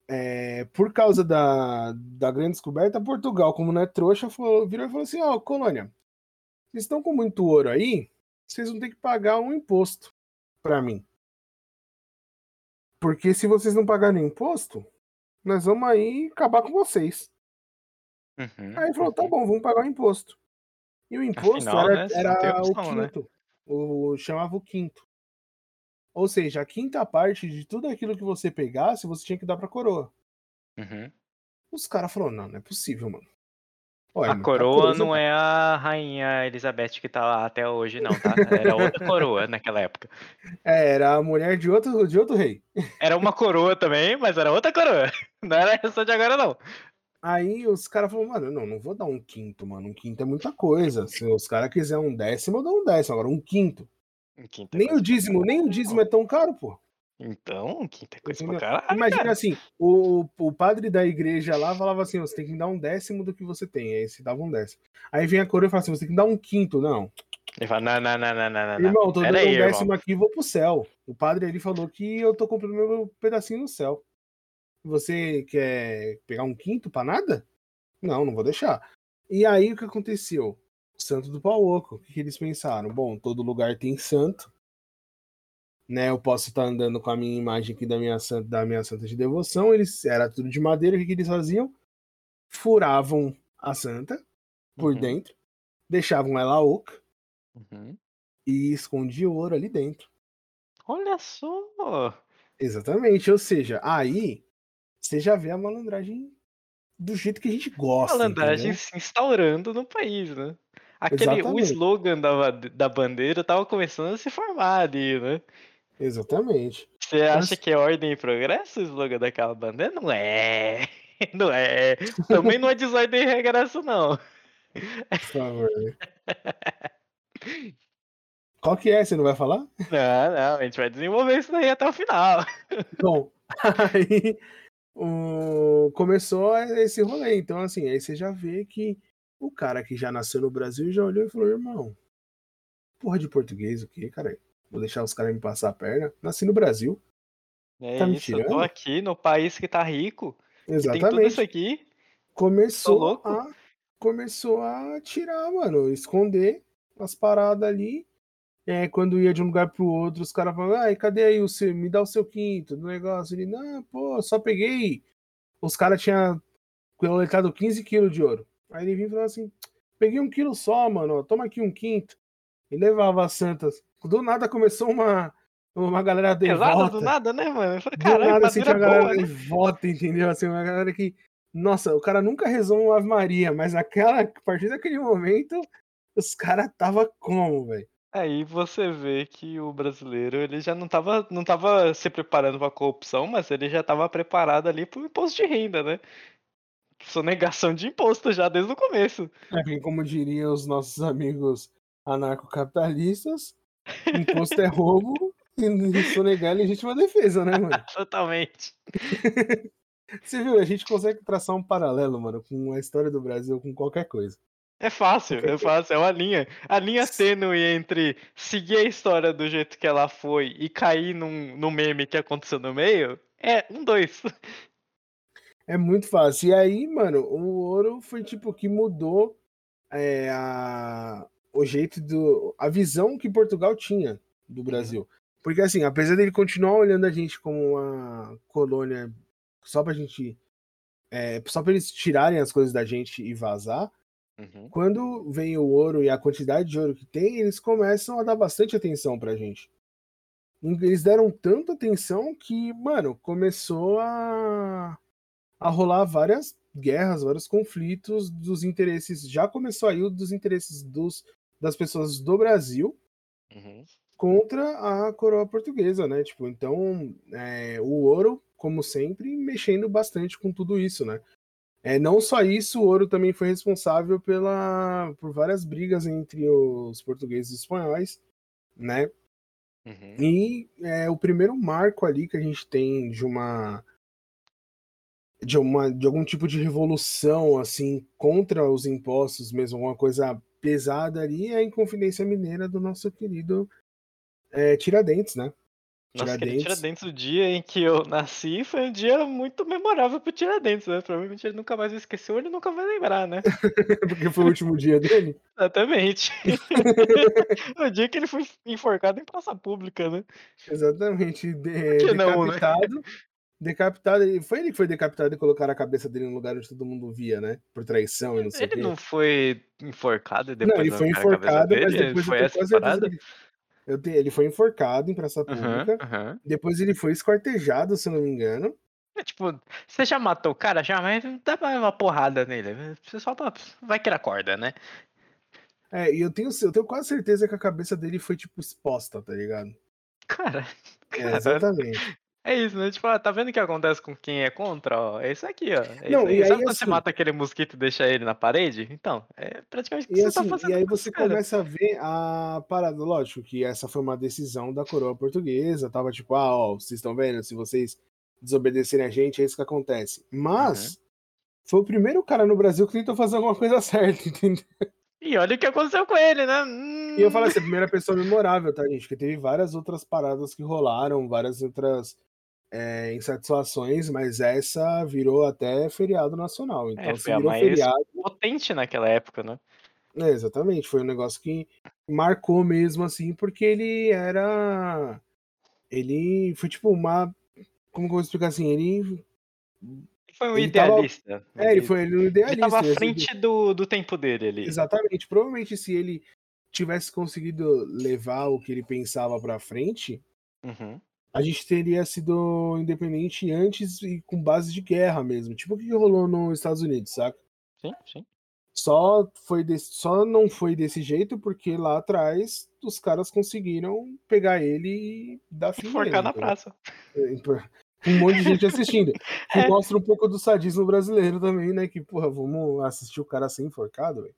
é, por causa da, da grande descoberta, Portugal, como não é trouxa, falou- virou e falou assim: Ó, colônia, vocês estão com muito ouro aí, vocês vão ter que pagar um imposto pra mim. Porque se vocês não pagarem imposto, nós vamos aí acabar com vocês. Uhum, Aí ele falou: tá uhum. bom, vamos pagar o imposto. E o imposto Afinal, era, né, era o opção, né? quinto. O, chamava o quinto. Ou seja, a quinta parte de tudo aquilo que você pegasse, você tinha que dar pra coroa. Uhum. Os caras falaram, não, não é possível, mano. Olha, A coroa coisa, não é a rainha Elizabeth que tá lá até hoje, não, tá? Era outra <laughs> coroa naquela época. É, era a mulher de outro, de outro rei. Era uma coroa também, mas era outra coroa. <laughs> Não era essa de agora, não. Aí os caras falaram, mano, não, não vou dar um quinto, mano. Um quinto é muita coisa. Se os caras quiserem um décimo, eu dou um décimo. Agora, um quinto. Quinta Nem coisa o pra dízimo, nem o dízimo é tão caro, pô. Então, quinta coisa Entendeu? pra caralho. Imagina cara. assim, o, o padre da igreja lá falava assim, você tem que dar um décimo do que você tem. Aí você dava um décimo. Aí vem a coroa e fala assim, você tem que dar um quinto. Não. Ele fala, não, não, não, não, não, não. Irmão, tô dando Pera um aí, décimo irmão. aqui e vou pro céu. O padre ali falou que eu tô comprando meu pedacinho no céu. Você quer pegar um quinto pra nada? Não, não vou deixar. E aí o que aconteceu? Santo do pau oco. O que, que eles pensaram? Bom, todo lugar tem santo. Né, eu posso estar andando com a minha imagem aqui da minha santa, da minha santa de devoção. Eles era tudo de madeira. O que, que eles faziam? Furavam a santa por Uhum. dentro, deixavam ela oca Uhum. e escondiam o ouro ali dentro. Olha só. Exatamente, ou seja, aí você já vê a malandragem do jeito que a gente gosta. Malandragem entendeu? se instaurando no país, né? Aquele, o slogan da, da bandeira tava começando a se formar ali, né? Exatamente. Você acha Mas- que é ordem e progresso o slogan daquela bandeira? Não é. <laughs> Não é. Também não é desordem e regresso, não. Por favor. Qual que é? Você não vai falar? Não, não, a gente vai desenvolver isso daí até o final. Bom, <laughs> aí o... começou esse rolê. Então, assim, aí você já vê que o cara que já nasceu no Brasil já olhou e falou: irmão, porra de português o quê, cara? Vou deixar os caras me passar a perna. Nasci no Brasil. É Tá me isso, eu tô aqui no país que tá rico, que tem tudo Exatamente. isso aqui. começou a começou a tirar, mano, esconder as paradas ali. É, quando ia de um lugar pro outro, os caras falavam, ai, cadê aí o seu, me dá o seu quinto do negócio. Ele, não, pô, só peguei. Os caras tinham coletado 15 quilos de ouro. Aí ele vinha e falava assim, peguei um quilo só, mano, toma aqui um quinto. E levava as santas. Do nada começou uma, uma galera Pesado devota. do nada, né, mano? Eu falei, Do caralho, nada assim, tinha uma boa, galera né? que vota, entendeu? Assim, uma galera que. Nossa, o cara nunca rezou um Ave Maria, mas aquela, a partir daquele momento, os caras tava como, velho? Aí você vê que o brasileiro ele já não tava, não tava se preparando pra corrupção, mas ele já tava preparado ali pro imposto de renda, né? Sonegação de imposto já desde o começo. É, como diriam os nossos amigos anarcocapitalistas, imposto é roubo, E sonegar é legítima defesa, né, mano? <laughs> Totalmente. <laughs> Você viu? A gente consegue traçar um paralelo, mano, com a história do Brasil, com qualquer coisa. É fácil, é fácil, é uma linha. A linha tênue entre seguir a história do jeito que ela foi e cair num, num meme que aconteceu no meio é um dois. É muito fácil. E aí, mano, o ouro foi tipo que mudou é, a, o jeito do. a visão que Portugal tinha do Brasil. Porque assim, apesar dele continuar olhando a gente como uma colônia só pra gente. É, só pra eles tirarem as coisas da gente e vazar, Uhum. quando vem o ouro e a quantidade de ouro que tem, eles começam a dar bastante atenção pra gente. Eles deram tanta atenção que, mano, começou a, a rolar várias guerras, vários conflitos dos interesses. Já começou aí o dos interesses dos, das pessoas do Brasil Uhum. contra a coroa portuguesa, né? Tipo, então é, o ouro, como sempre, mexendo bastante com tudo isso, né? É, não só isso, o ouro também foi responsável pela, por várias brigas entre os portugueses e espanhóis, né? Uhum. E é o primeiro marco ali que a gente tem de uma de uma de algum tipo de revolução assim contra os impostos mesmo, alguma coisa pesada ali é a Inconfidência Mineira do nosso querido é, Tiradentes, né? Nossa, Tiradentes. Tiradentes, o dia em que eu nasci foi um dia muito memorável pro Tiradentes, né? Provavelmente ele nunca mais ou ele nunca vai lembrar, né? <laughs> Porque foi o último dia dele. Exatamente. <laughs> o dia que ele foi enforcado em praça pública, né? Exatamente. De, que não, né? Decapitado. Ele- Foi ele que foi decapitado e colocaram a cabeça dele no lugar onde todo mundo via, né? Por traição e não sei o Ele quê. não foi enforcado e depois Não, ele foi enforcado, mas dele? depois foi essa parada? que ele- ele foi enforcado em praça pública. aham. Depois ele foi esquartejado, se eu não me engano. É tipo, você já matou o cara já, mas dá uma porrada nele. Você só vai que ele acorda, né? É, e eu tenho, eu tenho quase certeza que a cabeça dele foi, tipo, exposta, tá ligado? Cara, É, cara, exatamente. É isso, né? Tipo, ah, tá vendo o que acontece com quem é contra? Ó, é isso aqui, ó. É Não, isso aí. e Sabe aí, quando você assim- mata aquele mosquito e deixa ele na parede? Então, é praticamente o que você assim, tá fazendo. e aí você cara. começa a ver a parada. Lógico que essa foi uma decisão da coroa portuguesa. Tava tipo, ah, ó, vocês estão vendo? Se vocês desobedecerem a gente, é isso que acontece. Mas foi o primeiro cara no Brasil que tentou fazer alguma coisa <laughs> certa, entendeu? E olha o que aconteceu com ele, né? Hum, E eu falo assim, a primeira pessoa memorável, tá, gente? Porque teve várias outras paradas que rolaram, várias outras é, insatisfações, mas essa virou até feriado nacional. Então, É, foi a mais feriado. potente naquela época, né? É, exatamente, foi um negócio que marcou mesmo, assim, porque ele era. Ele foi tipo uma. Como que eu vou explicar assim? Ele. Foi um Ele tava- idealista. É, ele foi ele um Ele idealista. tava à assim, frente do, do tempo dele ali. Exatamente. Provavelmente, se ele tivesse conseguido levar o que ele pensava pra frente, Uhum. A gente teria sido independente antes e com base de guerra mesmo. Tipo o que rolou nos Estados Unidos, saca? Sim, sim. Só, foi desse- só não foi desse jeito porque lá atrás os caras conseguiram pegar ele e dar fim nele. Enforcar na praça. É, Um monte de gente assistindo. <laughs> Que É. mostra um pouco do sadismo brasileiro também, né? Que, porra, vamos assistir o cara ser enforcado, velho.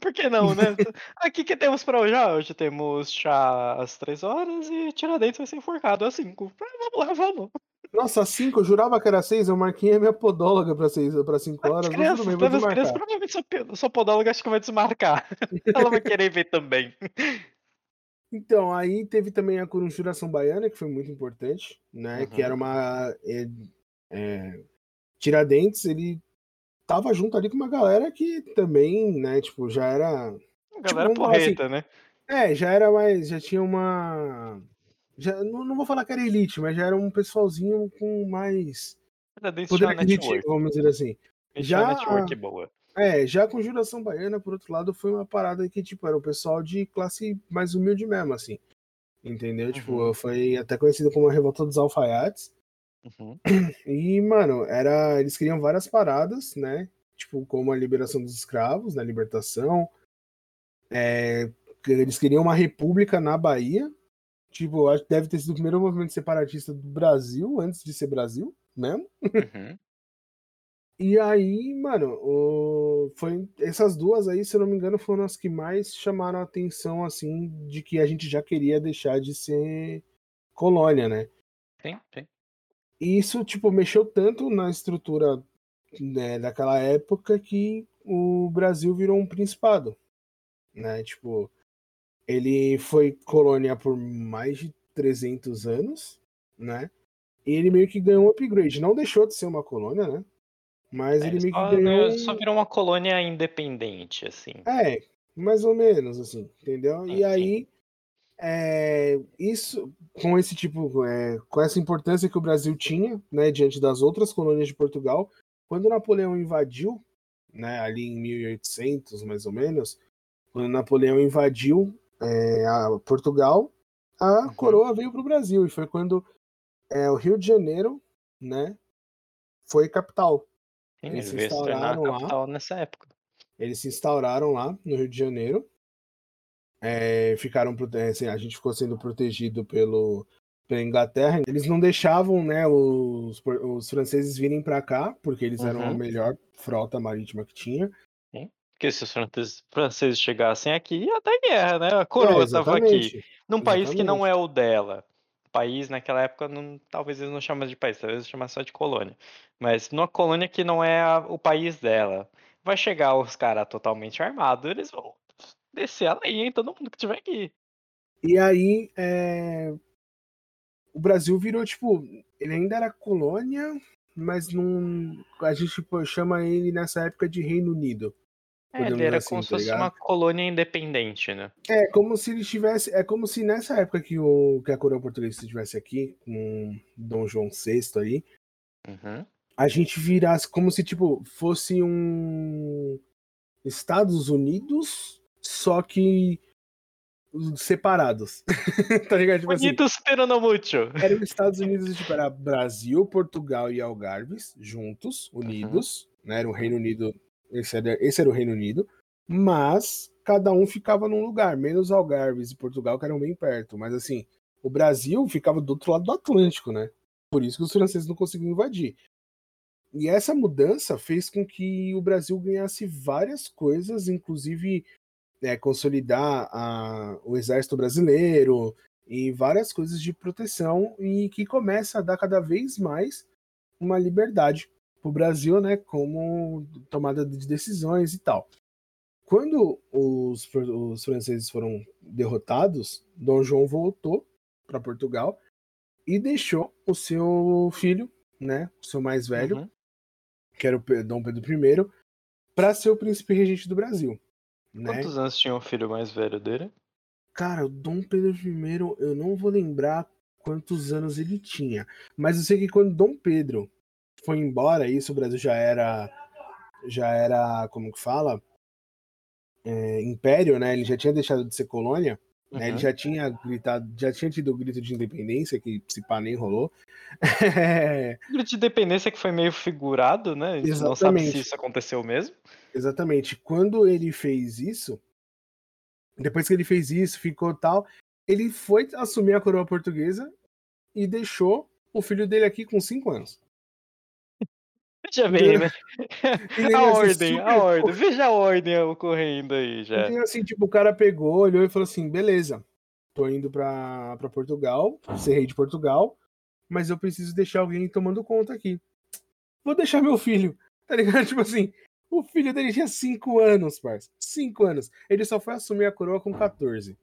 Por que não, né? <laughs> Aqui que temos pra hoje? Ah, hoje temos chá às 3 horas e Tiradentes vai ser enforcado às 5. Ah, vamos lá, vamos. Nossa, às 5, eu jurava que era 6, eu marquei a minha podóloga pra 6 para 5 As horas, mas crianças, tudo bem, vou as crianças provavelmente sua, sua podóloga acho que vai desmarcar. <laughs> Ela vai querer ver também. Então, aí teve também a Conjuração Baiana, que foi muito importante, né? Que Uhum. era uma. é, é, Tiradentes, ele tava junto ali com uma galera que também, né, tipo, já era. A galera vamos falar assim, porreta, né? É, já era mais. Já tinha uma. Já, não, não vou falar que era elite, mas já era um pessoalzinho com mais Tiradentes poder aquisitivo, vamos dizer assim. Já- network boa. É, já a Conjuração Baiana, por outro lado, foi uma parada que, tipo, era o pessoal de classe mais humilde mesmo, assim. Entendeu? Tipo, Uhum. foi até conhecido como a Revolta dos Alfaiates. Uhum. E, mano, era. Eles queriam várias paradas, né? Tipo, como a liberação dos escravos, na libertação. É, eles queriam uma república na Bahia. Tipo, acho que deve ter sido o primeiro movimento separatista do Brasil, antes de ser Brasil, mesmo. Uhum. E aí, mano, o- foi essas duas aí, se eu não me engano, foram as que mais chamaram a atenção, assim, de que a gente já queria deixar de ser colônia, né? Sim, sim. E isso, tipo, mexeu tanto na estrutura né, daquela época que o Brasil virou um principado, né? Tipo, ele foi colônia por mais de 300 anos, né? E ele meio que ganhou um upgrade. Não deixou de ser uma colônia, né? Mas É, ele meio só, que ganhou. só virou uma colônia independente, assim. É, mais ou menos, assim, entendeu? E aí, é, isso, com esse tipo, é, com essa importância que o Brasil tinha, né, diante das outras colônias de Portugal, quando Napoleão invadiu, né, ali em 1800, mais ou menos, quando Napoleão invadiu é, a Portugal, a Uhum. coroa veio para o Brasil, e foi quando é, o Rio de Janeiro, né, foi capital. Sim, Eles ele se instauraram lá. nessa época. Eles se instauraram lá no Rio de Janeiro. É, ficaram prote- assim, a gente ficou sendo protegido pelo pela Inglaterra. Eles não deixavam, né, os, os franceses virem para cá, porque eles eram a Uhum. melhor frota marítima que tinha. Porque se os franceses, franceses chegassem aqui, ia dar guerra, né? A coroa É, tava aqui. Num país que não é o dela. País, naquela época, não, talvez eles não chamassem de país, talvez eles chamassem só de colônia. Mas numa colônia que não é a- o país dela. Vai chegar os caras totalmente armados, eles vão descer a lei em todo mundo que tiver aqui. E aí, é, o Brasil virou, tipo, ele ainda era colônia, mas não. A gente tipo, chama ele nessa época de Reino Unido. É, ele era assim, como se tá fosse ligado? uma colônia independente, né? É como se ele tivesse. É como se nessa época que, o, que a coroa portuguesa estivesse aqui, com Dom João VI ali, Uhum. a gente virasse como se, tipo, fosse um Estados Unidos, só que separados. <laughs> tá ligado? Tipo assim, Bonitos pero no mucho. era os Estados Unidos, tipo, era Brasil, Portugal e Algarves, juntos, unidos, né? Era o Reino Unido, esse era, esse era o Reino Unido, mas cada um ficava num lugar, menos Algarves e Portugal, que eram bem perto. Mas assim, o Brasil ficava do outro lado do Atlântico, né? Por isso que os franceses não conseguiam invadir. E essa mudança fez com que o Brasil ganhasse várias coisas, inclusive é, consolidar a- o exército brasileiro e várias coisas de proteção e que começa a dar cada vez mais uma liberdade para o Brasil, né, como tomada de decisões e tal. Quando os, os franceses foram derrotados, Dom João voltou para Portugal e deixou o seu filho, né, o seu mais velho, Uhum. que era o Dom Pedro I, para ser o príncipe regente do Brasil. Né? Quantos anos tinha o filho mais velho dele? Cara, o Dom Pedro I, eu não vou lembrar quantos anos ele tinha. Mas eu sei que quando Dom Pedro foi embora, isso o Brasil já era. Já era, como que fala? É, império, né? Ele já tinha deixado de ser colônia. Né? Ele Uhum. já tinha gritado, já tinha tido o grito de independência, que se pá nem rolou. O <laughs> <laughs> grito de independência que foi meio figurado, né? A gente não sabe se Exatamente. isso aconteceu mesmo. Exatamente. Quando ele fez isso, depois que ele fez isso, ficou tal, ele foi assumir a coroa portuguesa e deixou o filho dele aqui com 5 anos. Veja bem, né? <laughs> A ordem, a ordem. Veja a ordem ocorrendo aí já. Então, assim, tipo, o cara pegou, olhou e falou assim: beleza, tô indo pra, pra Portugal, ser rei de Portugal, mas eu preciso deixar alguém tomando conta aqui. Vou deixar meu filho, <laughs> tá ligado? Tipo assim, o filho dele tinha 5 anos, parça. 5 anos. Ele só foi assumir a coroa com 14.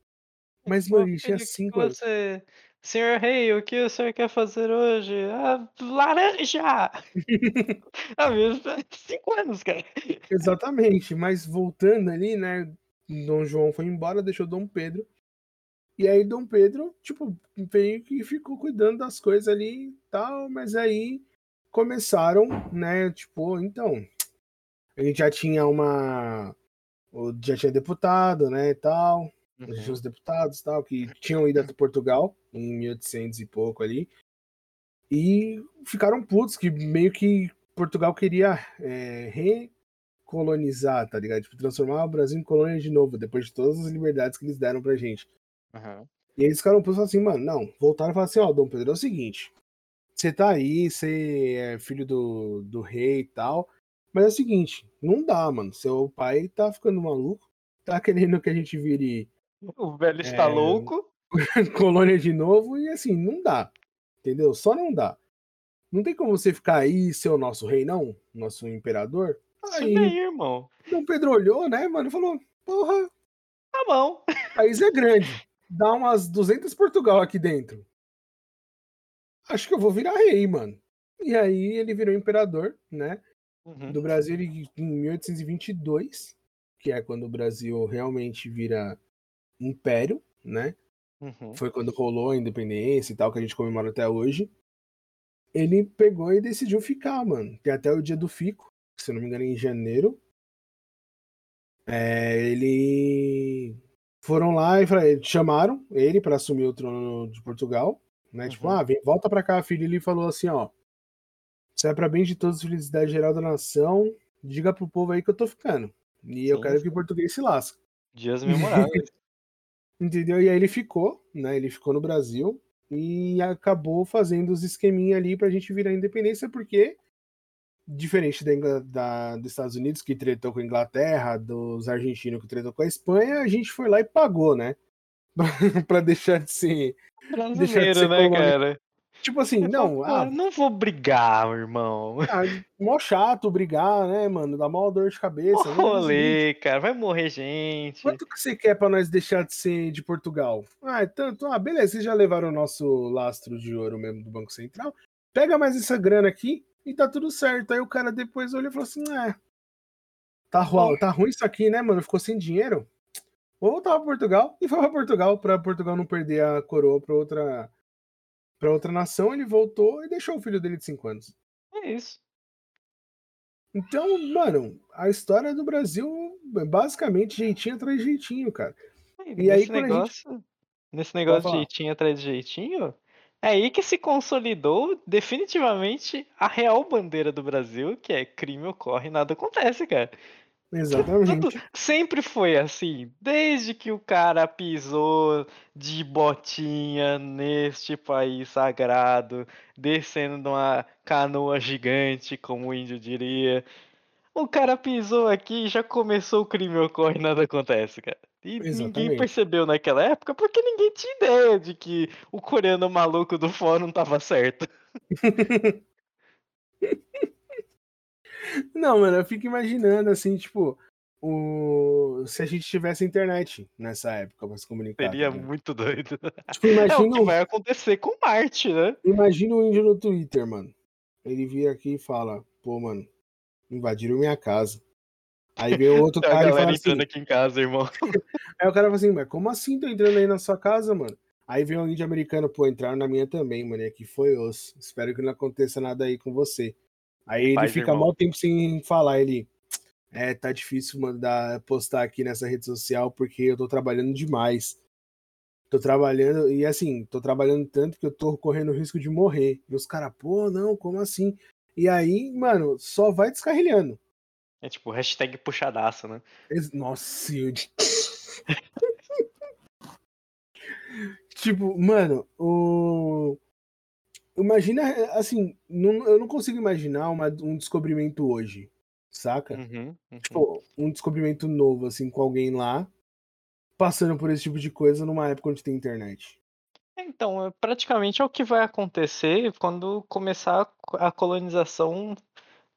Mas, mano, ele tinha Filho, que 5 anos. você... Senhor rei, o que o senhor quer fazer hoje? Ah, laranja! <laughs> meu, cinco anos, cara. Exatamente, mas voltando ali, né? Dom João foi embora, deixou Dom Pedro. E aí Dom Pedro, tipo, veio que ficou cuidando das coisas ali e tal, mas aí começaram, né? Tipo, então, a gente já tinha uma. o- Já tinha deputado, né? E tal. Tinha os deputados e tal, que tinham ido até Portugal em 1800 e pouco ali. E ficaram putos, que meio que Portugal queria é, recolonizar, tá ligado? Tipo, transformar o Brasil em colônia de novo, depois de todas as liberdades que eles deram pra gente. Uhum. E eles ficaram putos assim, mano, não. Voltaram e falaram assim, ó, Dom Pedro, é o seguinte. Você tá aí, você é filho do, do rei e tal. Mas é o seguinte, não dá, mano. Seu pai tá ficando maluco, tá querendo que a gente vire <laughs> O velho está É, louco. <laughs> colônia de novo, e assim, não dá. Entendeu? Só não dá. Não tem como você ficar aí e ser o nosso rei, não? Nosso imperador? Isso Aí, daí, irmão. Dom Pedro olhou, né, mano, e falou: porra, Tá bom. o país é grande. Dá umas 200 Portugal aqui dentro. Acho que eu vou virar rei, mano. E aí ele virou imperador, né? Uhum. Do Brasil ele- em 1822, que é quando o Brasil realmente vira império, né? Uhum. Foi quando rolou a independência e tal, que a gente comemora até hoje. Ele pegou e decidiu ficar, mano. Tem até o dia do Fico, se não me engano, é em janeiro. É, ele. Foram lá e chamaram ele para assumir o trono de Portugal, né? Tipo, Uhum. ah, vem, volta pra cá, filho. Ele falou assim: ó. Se é pra bem de todos, felicidade geral da nação, diga pro povo aí que eu tô ficando. E eu Sim, quero que o português se lasque. Dias memoráveis. <laughs> Entendeu? E aí ele ficou, né? Ele ficou no Brasil e acabou fazendo os esqueminha ali pra gente virar independência, porque, diferente da, da- dos Estados Unidos, que tretou com a Inglaterra, dos argentinos que tretou com a Espanha, a gente foi lá e pagou, né? <laughs> pra deixar de ser. Deixa de Brasileiro, ser né, colônia. cara? Tipo assim, Você não, fala, ah, "Pô, não vou brigar, meu irmão. ah, mó chato brigar, né, mano? Dá mó dor de cabeça. Rolê, cara. Vai morrer gente. Quanto que você quer pra nós deixar de ser de Portugal? Ah, é tanto. Ah, beleza, vocês já levaram o nosso lastro de ouro mesmo do Banco Central. Pega mais essa grana aqui e tá tudo certo. Aí o cara depois olhou e falou assim: é. Tá, ruim, tá ruim isso aqui, né, mano? Ficou sem dinheiro. Vou voltar pra Portugal e foi pra Portugal pra Portugal não perder a coroa pra outra, pra outra nação. Ele voltou e deixou o filho dele de 5 anos. É isso. Então, mano, a história do Brasil é basicamente jeitinho atrás de jeitinho, cara. E aí, quando a gente- negócio, nesse negócio de jeitinho atrás de jeitinho, é aí que se consolidou definitivamente a real bandeira do Brasil, que é crime ocorre, nada acontece, cara. Exatamente. Tudo sempre foi assim, desde que o cara pisou de botinha neste país sagrado, descendo de uma canoa gigante, como o índio diria. O cara pisou aqui e já começou o crime ocorre e nada acontece, cara. E ninguém Exatamente. percebeu naquela época porque ninguém tinha ideia de que o coreano maluco do fórum tava certo. <laughs> Não, mano, eu fico imaginando assim, tipo, o... se a gente tivesse internet nessa época pra se comunicar. tá Seria ligado? muito doido. Tipo, É o imagina, que vai acontecer com Marte, né? imagina o índio no Twitter, mano. Ele vira aqui e fala, pô, mano, invadiram minha casa. Aí vem o outro <laughs> a cara e galera fala assim, entrando aqui em casa, irmão. <laughs> aí o cara fala assim, mas como assim tô entrando aí na sua casa, mano? Aí vem um índio americano, pô, entraram na minha também, mano, e aqui foi osso. Espero que não aconteça nada aí com você. Aí ele Paz, fica irmão. mal tempo sem falar, ele... É, tá difícil mandar postar aqui nessa rede social porque eu tô trabalhando demais. Tô trabalhando, e assim, tô trabalhando tanto que eu tô correndo o risco de morrer. E os caras, pô, não, como assim? E aí, mano, só vai descarrilhando. É tipo, hashtag puxadaço, né? Nossa, Yudi. <laughs> tipo, mano, o. Imagina, assim, não- eu não consigo imaginar uma- um descobrimento hoje, saca? Uhum, uhum. Tipo, um descobrimento novo, assim, com alguém lá, passando por esse tipo de coisa numa época onde tem internet. Então, é praticamente é o que vai acontecer quando começar a co- a colonização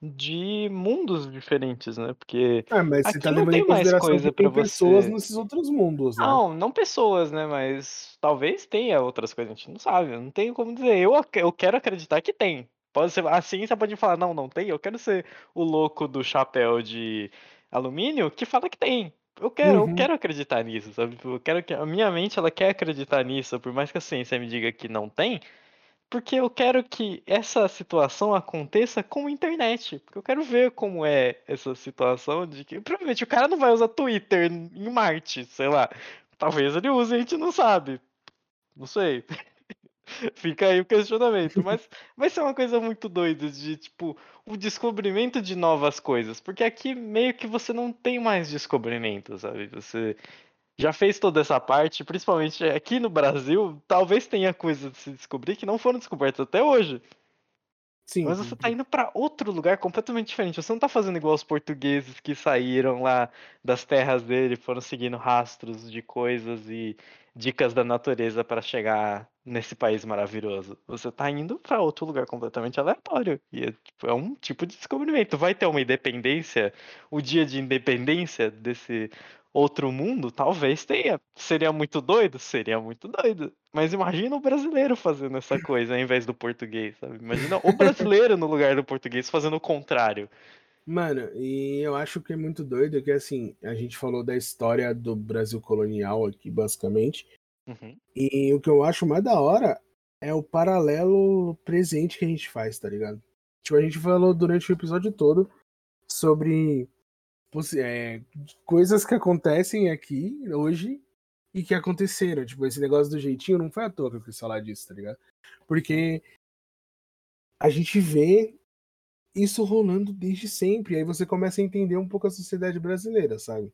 de mundos diferentes, né? Porque Ah, mas você Aqui tá não tem em mais coisa tem pra pessoas você- nesses outros mundos, né? Não, não pessoas, né? Mas talvez tenha outras coisas, a gente não sabe. Não tenho como dizer. Eu, eu quero acreditar que tem. Pode ser, a ciência pode falar, não, não tem. Eu quero ser o louco do chapéu de alumínio que fala que tem. Eu quero, Uhum. eu quero acreditar nisso, sabe? Tipo, Eu quero que a minha mente ela quer acreditar nisso, por mais que a ciência me diga que não tem, porque eu quero que essa situação aconteça com a internet. Porque eu quero ver como é essa situação de que provavelmente o cara não vai usar Twitter em Marte, sei lá. Talvez ele use, a gente não sabe. Não sei. <laughs> Fica aí o questionamento, <laughs> mas vai ser uma coisa muito doida de tipo o descobrimento de novas coisas, porque aqui meio que você não tem mais descobrimento, sabe? Você já fez toda essa parte, principalmente aqui no Brasil, talvez tenha coisas de se descobrir que não foram descobertas até hoje. Sim. Mas você tá indo pra outro lugar completamente diferente. Você não tá fazendo igual os portugueses que saíram lá das terras dele, foram seguindo rastros de coisas e dicas da natureza para chegar nesse país maravilhoso. Você tá indo pra outro lugar completamente aleatório. E é, tipo, é um tipo de descobrimento. Vai ter uma independência, o dia de independência desse outro mundo? Talvez tenha. Seria muito doido? Seria muito doido. Mas imagina o brasileiro fazendo essa coisa ao invés do português, sabe? Imagina o brasileiro no lugar do português fazendo o contrário. Mano, e eu acho que é muito doido que, assim, a gente falou da história do Brasil colonial aqui, basicamente. Uhum. E o que eu acho mais da hora é o paralelo presente que a gente faz, tá ligado? Tipo, a gente falou durante o episódio todo sobre é, coisas que acontecem aqui hoje e que aconteceram. Tipo, esse negócio do jeitinho não foi à toa que eu quis falar disso, tá ligado? Porque a gente vê isso rolando desde sempre. Aí você começa a entender um pouco a sociedade brasileira, sabe?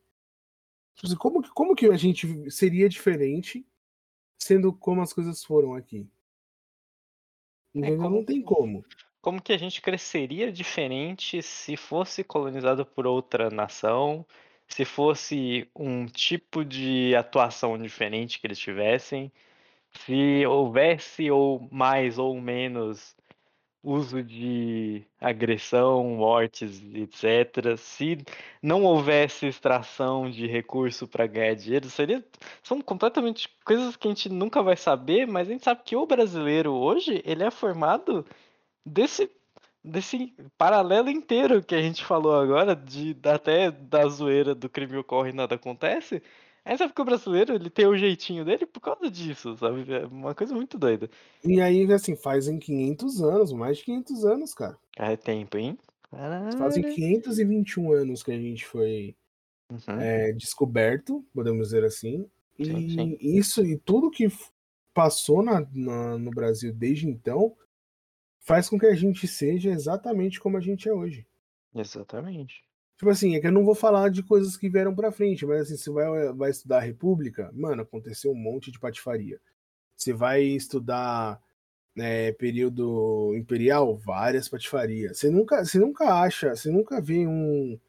Tipo assim, como, que- como que a gente seria diferente sendo como as coisas foram aqui? Entendeu? como não tem como. Como que a gente cresceria diferente se fosse colonizado por outra nação, se fosse um tipo de atuação diferente que eles tivessem, se houvesse ou mais ou menos uso de agressão, mortes, etc. Se não houvesse extração de recurso para ganhar dinheiro, seria são completamente coisas que a gente nunca vai saber, mas a gente sabe que o brasileiro hoje, ele é formado desse desse paralelo inteiro que a gente falou agora, de até da zoeira do crime ocorre e nada acontece. Aí sabe que o brasileiro ele tem o jeitinho dele por causa disso, sabe? É uma coisa muito doida. E aí, assim, fazem 500 anos, mais de 500 anos, cara. É tempo, hein? Fazem Caralho. 521 anos que a gente foi Uhum. é, descoberto, podemos dizer assim. E Sim, sim. isso e tudo que passou na- na- no Brasil desde então faz com que a gente seja exatamente como a gente é hoje. Exatamente. Tipo assim, é que eu não vou falar de coisas que vieram pra frente, mas assim, você vai, vai estudar a República, mano, aconteceu um monte de patifaria. Você vai estudar né, período imperial, várias patifarias. Você nunca, você nunca acha, você nunca vê um.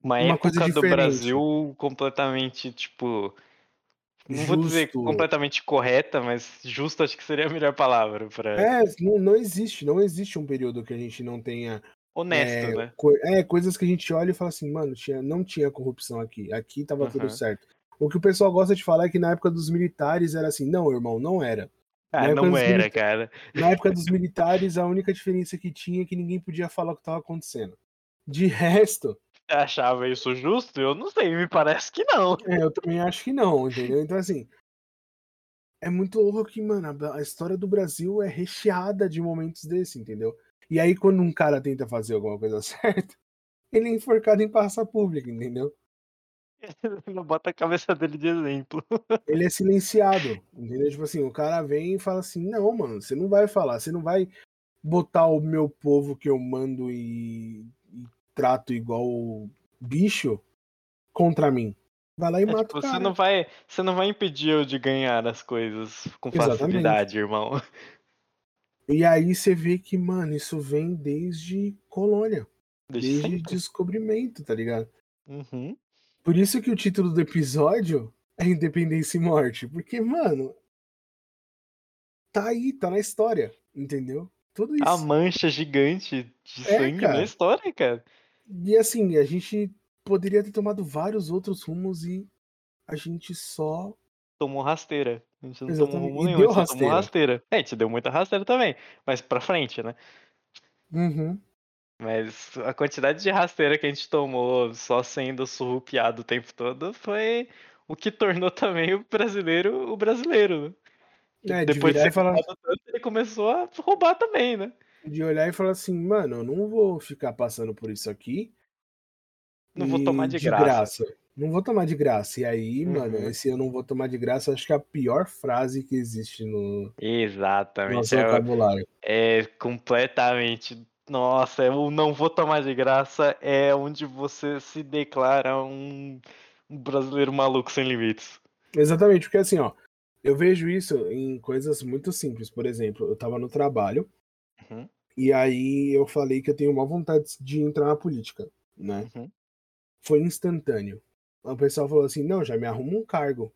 Uma, Uma coisa época do diferente. Brasil completamente, tipo. Não vou dizer Justo. completamente correta, mas justo acho que seria a melhor palavra para É, não, não existe, não existe um período que a gente não tenha. honesto, é, né? co- é, coisas que a gente olha e fala assim, mano, tinha, não tinha corrupção aqui. Aqui tava tudo Uhum. certo. O que o pessoal gosta de falar é que na época dos militares era assim, não, irmão, não era. Ah, não era, cara. Na época dos militares, a única diferença que tinha é que ninguém podia falar o que tava acontecendo. De resto, Você achava isso justo? Eu não sei, me parece que não. é, eu também acho que não, entendeu? Então, assim, é muito louco que, mano, a- história do Brasil é recheada de momentos desse, entendeu? E aí, quando um cara tenta fazer alguma coisa <laughs> certa, ele é enforcado em praça pública, entendeu? <laughs> Não bota a cabeça dele de exemplo. <laughs> Ele é silenciado, entendeu? Tipo assim, o cara vem e fala assim: não, mano, você não vai falar, você não vai botar o meu povo que eu mando e trato igual bicho contra mim. Vai lá e É, mata tipo, o cara. você não vai, você não vai impedir eu de ganhar as coisas com Exatamente. facilidade, irmão. E aí você vê que, mano, isso vem desde colônia, Desde desde descobrimento, tá ligado? Uhum. Por isso que o título do episódio é Independência e Morte. Porque, mano, tá aí, tá na história, entendeu? Tudo isso. A mancha gigante de É, sangue na cara. história, cara. E assim, a gente poderia ter tomado vários outros rumos e a gente só. Tomou rasteira. A gente não Exatamente. tomou rumo E nenhum, deu a gente só tomou rasteira. rasteira. É, a gente deu muita rasteira também, mas pra frente, né? Uhum. Mas a quantidade de rasteira que a gente tomou só sendo surrupiado o tempo todo foi o que tornou também o brasileiro o brasileiro, né? É, de Depois de virar ser falar, tanto, ele começou a roubar também, né? De olhar e falar assim, mano, eu não vou ficar passando por isso aqui. Não vou tomar de graça. Não vou tomar de graça. E aí, mano, Uhum. esse eu não vou tomar de graça, acho que é a pior frase que existe no nosso Exatamente. É, vocabulário. é completamente. Nossa, eu não vou tomar de graça é onde você se declara um, um brasileiro maluco sem limites. Exatamente, porque assim, ó, eu vejo isso em coisas muito simples. Por exemplo, eu tava no trabalho Uhum. E aí eu falei que eu tenho uma vontade de entrar na política, né? Uhum. Foi instantâneo. O pessoal falou assim: não, já me arruma um cargo.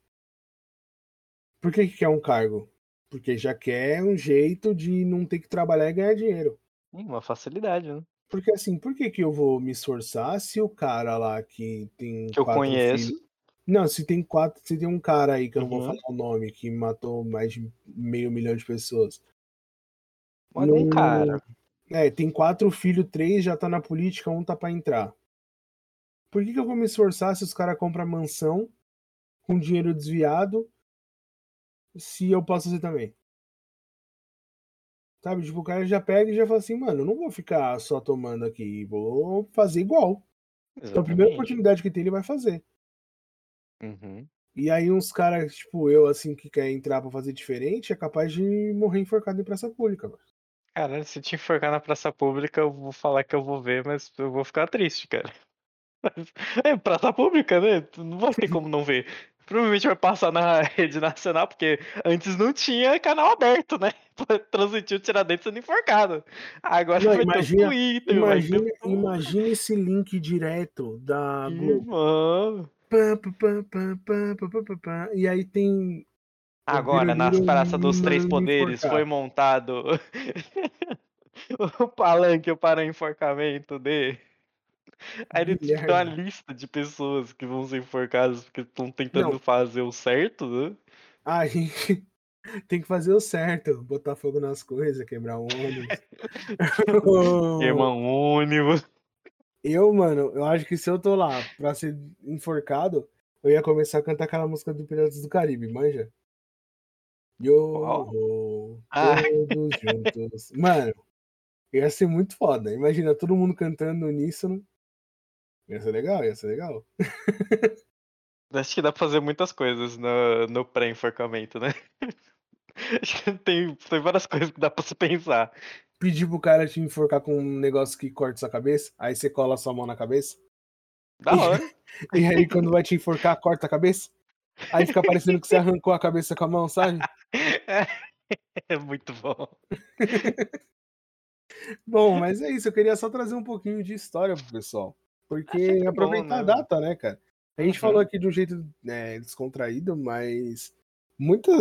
Por que, que quer um cargo? Porque já quer um jeito de não ter que trabalhar e ganhar dinheiro. Uma facilidade, né? Porque assim, por que, que eu vou me esforçar se o cara lá que tem. Que eu conheço. filhos- Não, se tem quatro. Se tem um cara aí que eu não vou Uhum. falar o nome, que matou mais de meio milhão de pessoas. Nem Não- cara. É, tem quatro filhos, três já tá na política, um tá pra entrar. Por que, que eu vou me esforçar se os caras compram mansão com dinheiro desviado se eu posso fazer também? Sabe, tipo, o cara já pega e já fala assim, mano, eu não vou ficar só tomando aqui, vou fazer igual. Então a primeira Exatamente. oportunidade que tem, ele vai fazer. Uhum. E aí uns caras, tipo, eu, assim, que quer entrar pra fazer diferente, é capaz de morrer enforcado em praça pública, mano. Cara, se te enforcar na praça pública, eu vou falar que eu vou ver, mas eu vou ficar triste, cara. <laughs> É praça pública, né? Não vai ter como não ver. Provavelmente vai passar na <laughs> rede nacional, porque antes não tinha canal aberto, né? <laughs> Transmitiu Tiradentes sendo enforcado. Agora não, vai imagina, ter Twitter. Imagina, ter... imagina esse link direto da Globo. E aí tem Agora, nas praças dos Três manda Poderes, foi montado <laughs> o palanque para enforcamento de. Aí ele tem uma lista de pessoas que vão ser enforcadas porque estão tentando Não. fazer o certo, né? Aí <laughs> tem que fazer o certo, botar fogo nas coisas, quebrar o ônibus. <laughs> Irmão ônibus. Eu, mano, eu acho que se eu tô lá pra ser enforcado, eu ia começar a cantar aquela música do Piratas do Caribe, manja? Yo, Qual? Ah. todos juntos. <laughs> Mano, ia ser muito foda. Imagina todo mundo cantando uníssono. Ia ser legal, ia ser legal. <laughs> Acho que dá pra fazer muitas coisas no, no pré-enforcamento, né? <laughs> Acho que tem, tem várias coisas que dá pra se pensar. Pedir pro cara te enforcar com um negócio que corta sua cabeça, aí você cola sua mão na cabeça. Da hora. E aí, quando vai te enforcar, corta a cabeça. Aí fica parecendo que você arrancou a cabeça com a mão, sabe? <laughs> É muito bom. Bom, mas é isso. Eu queria só trazer um pouquinho de história pro pessoal. Porque sempre aproveitar bom, né? a data, né, cara? A gente Uhum. falou aqui de um jeito né, descontraído, mas muita,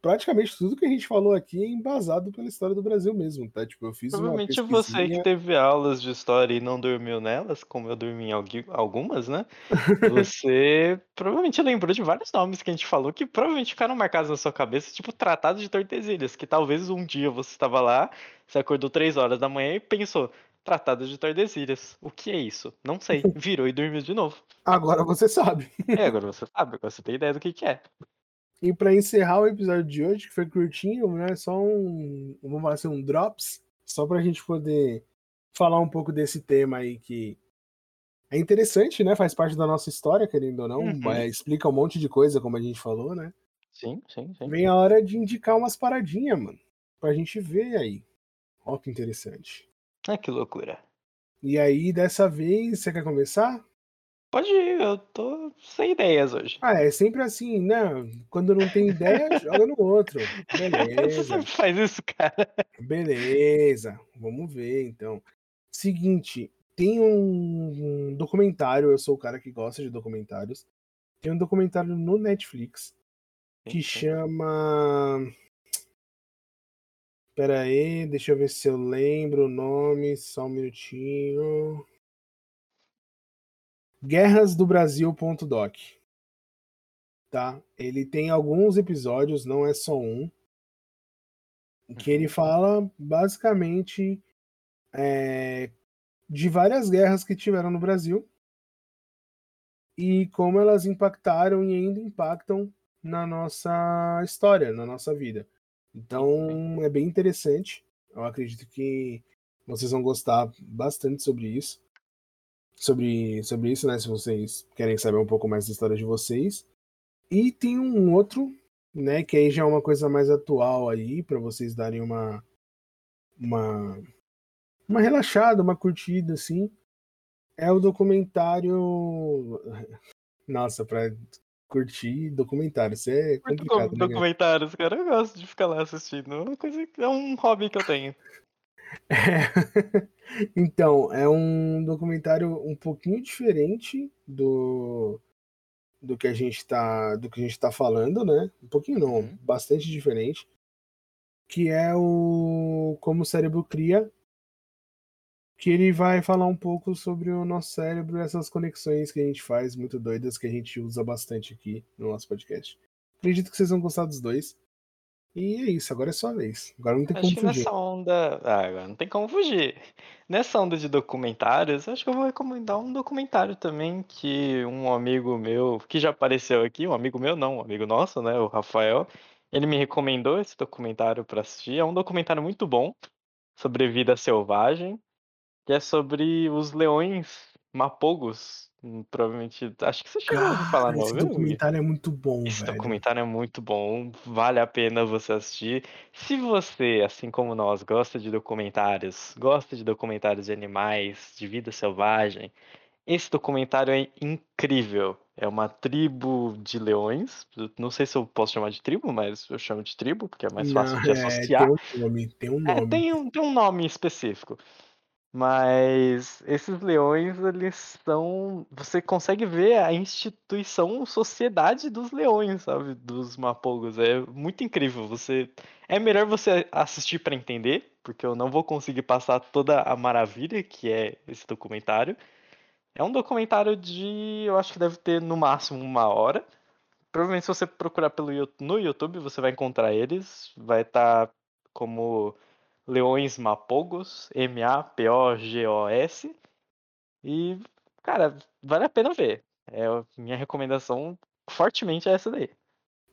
praticamente tudo que a gente falou aqui é embasado pela história do Brasil mesmo, tá? Tipo, eu fiz Provavelmente você que teve aulas de história e não dormiu nelas, como eu dormi em algumas, né? <laughs> Você provavelmente lembrou de vários nomes que a gente falou que provavelmente ficaram marcados na sua cabeça, tipo Tratado de Tordesilhas, que talvez um dia você estava lá, você acordou três horas da manhã e pensou, Tratado de Tordesilhas, o que é isso? Não sei, <laughs> virou e dormiu de novo. Agora você sabe. É, agora você sabe, agora você tem ideia do que que é. E pra encerrar o episódio de hoje, que foi curtinho, né? Só um, vamos falar assim, um drops, só pra gente poder falar um pouco desse tema aí que é interessante, né? Faz parte da nossa história, querendo ou não. Uhum. é, explica um monte de coisa, como a gente falou, né? Sim, sim, sim. Vem a hora de indicar umas paradinhas, mano. Pra gente ver aí. Ó, que interessante. Ah, que loucura. E aí, dessa vez, você quer começar? Pode ir, eu tô sem ideias hoje. Ah, é sempre assim, né? Quando não tem ideia, <laughs> joga no outro. Você Beleza. sempre faz isso, cara. Beleza, vamos ver então. Seguinte, tem um, um documentário, eu sou o cara que gosta de documentários. Tem um documentário no Netflix que chama. Pera aí, deixa eu ver se eu lembro o nome, só um minutinho. Guerrasdobrasil.doc. Tá? Ele tem alguns episódios, não é só um que ele fala basicamente é, de várias guerras que tiveram no Brasil e como elas impactaram e ainda impactam na nossa história, na nossa vida. Então é bem interessante. Eu acredito que vocês vão gostar bastante sobre isso. Sobre, sobre isso, né? Se vocês querem saber um pouco mais da história de vocês. E tem um outro né? Que aí já é uma coisa mais atual aí, para vocês darem uma, uma, uma relaxada, uma curtida, assim. É o documentário. Nossa, pra curtir documentário, isso é Muito complicado, bom né? cara? documentários, cara. Eu gosto de ficar lá assistindo. É uma coisa, é um hobby que eu tenho. É, <laughs> Então, é um documentário um pouquinho diferente do, do que a gente tá do que a gente tá falando, né? Um pouquinho não, Uhum. bastante diferente. Que é o Como o Cérebro Cria. Que ele vai falar um pouco sobre o nosso cérebro e essas conexões que a gente faz muito doidas que a gente usa bastante aqui no nosso podcast. Acredito que vocês vão gostar dos dois. E é isso, agora é sua vez. Agora não tem Acho como que fugir. nessa onda. Ah, agora não tem como fugir. Nessa onda de documentários, acho que eu vou recomendar um documentário também que um amigo meu, que já apareceu aqui, um amigo meu não, um amigo nosso, né, o Rafael, ele me recomendou esse documentário para assistir. É um documentário muito bom sobre vida selvagem, que é sobre os leões mapogos. Hum, Provavelmente, acho que você chegou a ouvir falar, Cara, não, esse documentário é muito bom, Esse velho. documentário é muito bom, vale a pena você assistir. Se você, assim como nós, gosta de documentários, gosta de documentários de animais, de vida selvagem, esse documentário é incrível. É uma tribo de leões. Não sei se eu posso chamar de tribo, mas eu chamo de tribo, porque é mais fácil Não, de é, associar. tem um nome, tem um É, nome. tem um, tem um nome específico. Mas esses leões, eles são. Você consegue ver a instituição Sociedade dos Leões, sabe? Dos Mapogos. É muito incrível. Você É melhor você assistir para entender, porque eu não vou conseguir passar toda a maravilha que é esse documentário. É um documentário de. Eu acho que deve ter no máximo uma hora. Provavelmente, se você procurar pelo, no YouTube, você vai encontrar eles. Vai estar como Leões Mapogos, M-A-P-O-G-O-S. E, cara, vale a pena ver. É, minha recomendação fortemente é essa daí.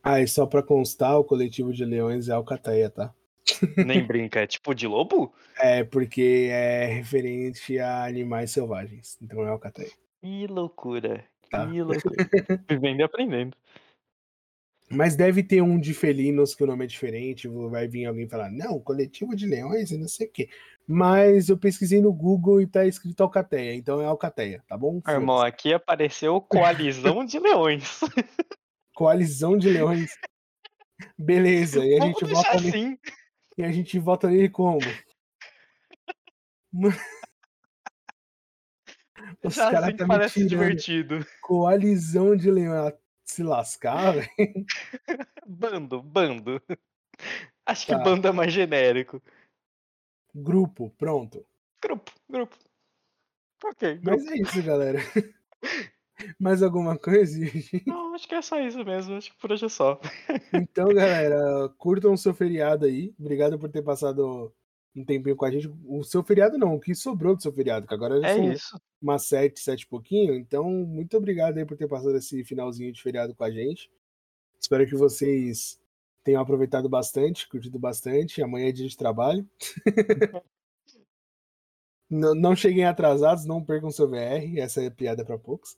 Ah, e só pra constar, o coletivo de leões é Alcateia, tá? <laughs> Nem brinca, é tipo de lobo? É porque é referente a animais selvagens. Então é Alcateia. Que loucura. Tá. Que loucura. <laughs> Vivendo e aprendendo. Mas deve ter um de felinos que o nome é diferente. Vai vir alguém falar, não, coletivo de leões e não sei o quê. Mas eu pesquisei no Google e tá escrito Alcateia. Então é Alcateia, tá bom? Irmão, aqui apareceu Coalizão de Leões. <laughs> Coalizão de leões. Beleza. E a Vamos gente vota nele, assim. e a gente vota nele como? <laughs> Os caras assim tá parece tirando. divertido. Coalizão de leões. Se lascar, velho. <laughs> Bando, bando. Acho Tá. que bando é mais genérico. Grupo, pronto. Grupo, grupo. Ok, grupo. Mas é isso, galera. <laughs> Mais alguma coisa? Não, acho que é só isso mesmo. Acho que por hoje é só. Então, galera, curtam o seu feriado aí. Obrigado por ter passado um tempinho com a gente. O seu feriado não, o que sobrou do seu feriado, que agora já É são isso. umas sete, sete e pouquinho. Então, muito obrigado aí por ter passado esse finalzinho de feriado com a gente. Espero que vocês tenham aproveitado bastante, curtido bastante. Amanhã é dia de trabalho. <laughs> não, não cheguem atrasados, não percam seu VR. Essa é piada para poucos.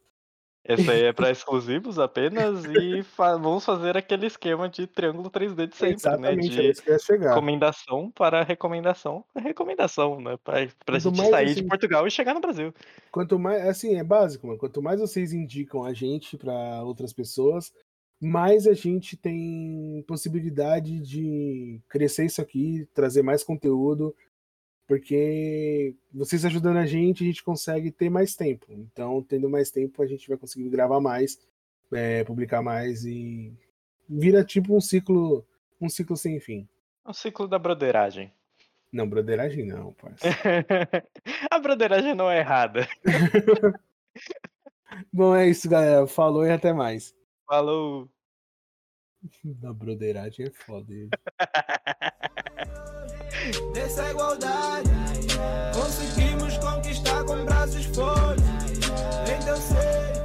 Esse aí é para exclusivos apenas e fa- vamos fazer aquele esquema de triângulo 3D de sempre, Exatamente, né? De chegar. recomendação para recomendação, recomendação, né? Para gente sair assim- de Portugal e chegar no Brasil. Quanto mais, assim, é básico, mano. Quanto mais vocês indicam a gente para outras pessoas, mais a gente tem possibilidade de crescer isso aqui, trazer mais conteúdo, porque vocês ajudando a gente, a gente consegue ter mais tempo. Então, tendo mais tempo, a gente vai conseguir gravar mais, é, publicar mais e vira tipo um ciclo, um ciclo sem fim. É o ciclo da broderagem. Não, broderagem não, parça. <laughs> A broderagem não é errada. <laughs> Bom, é isso, galera. Falou e até mais. Falou! <laughs> Da broderagem é foda. Dessa igualdade. Conseguimos conquistar com braços fortes. Então sei,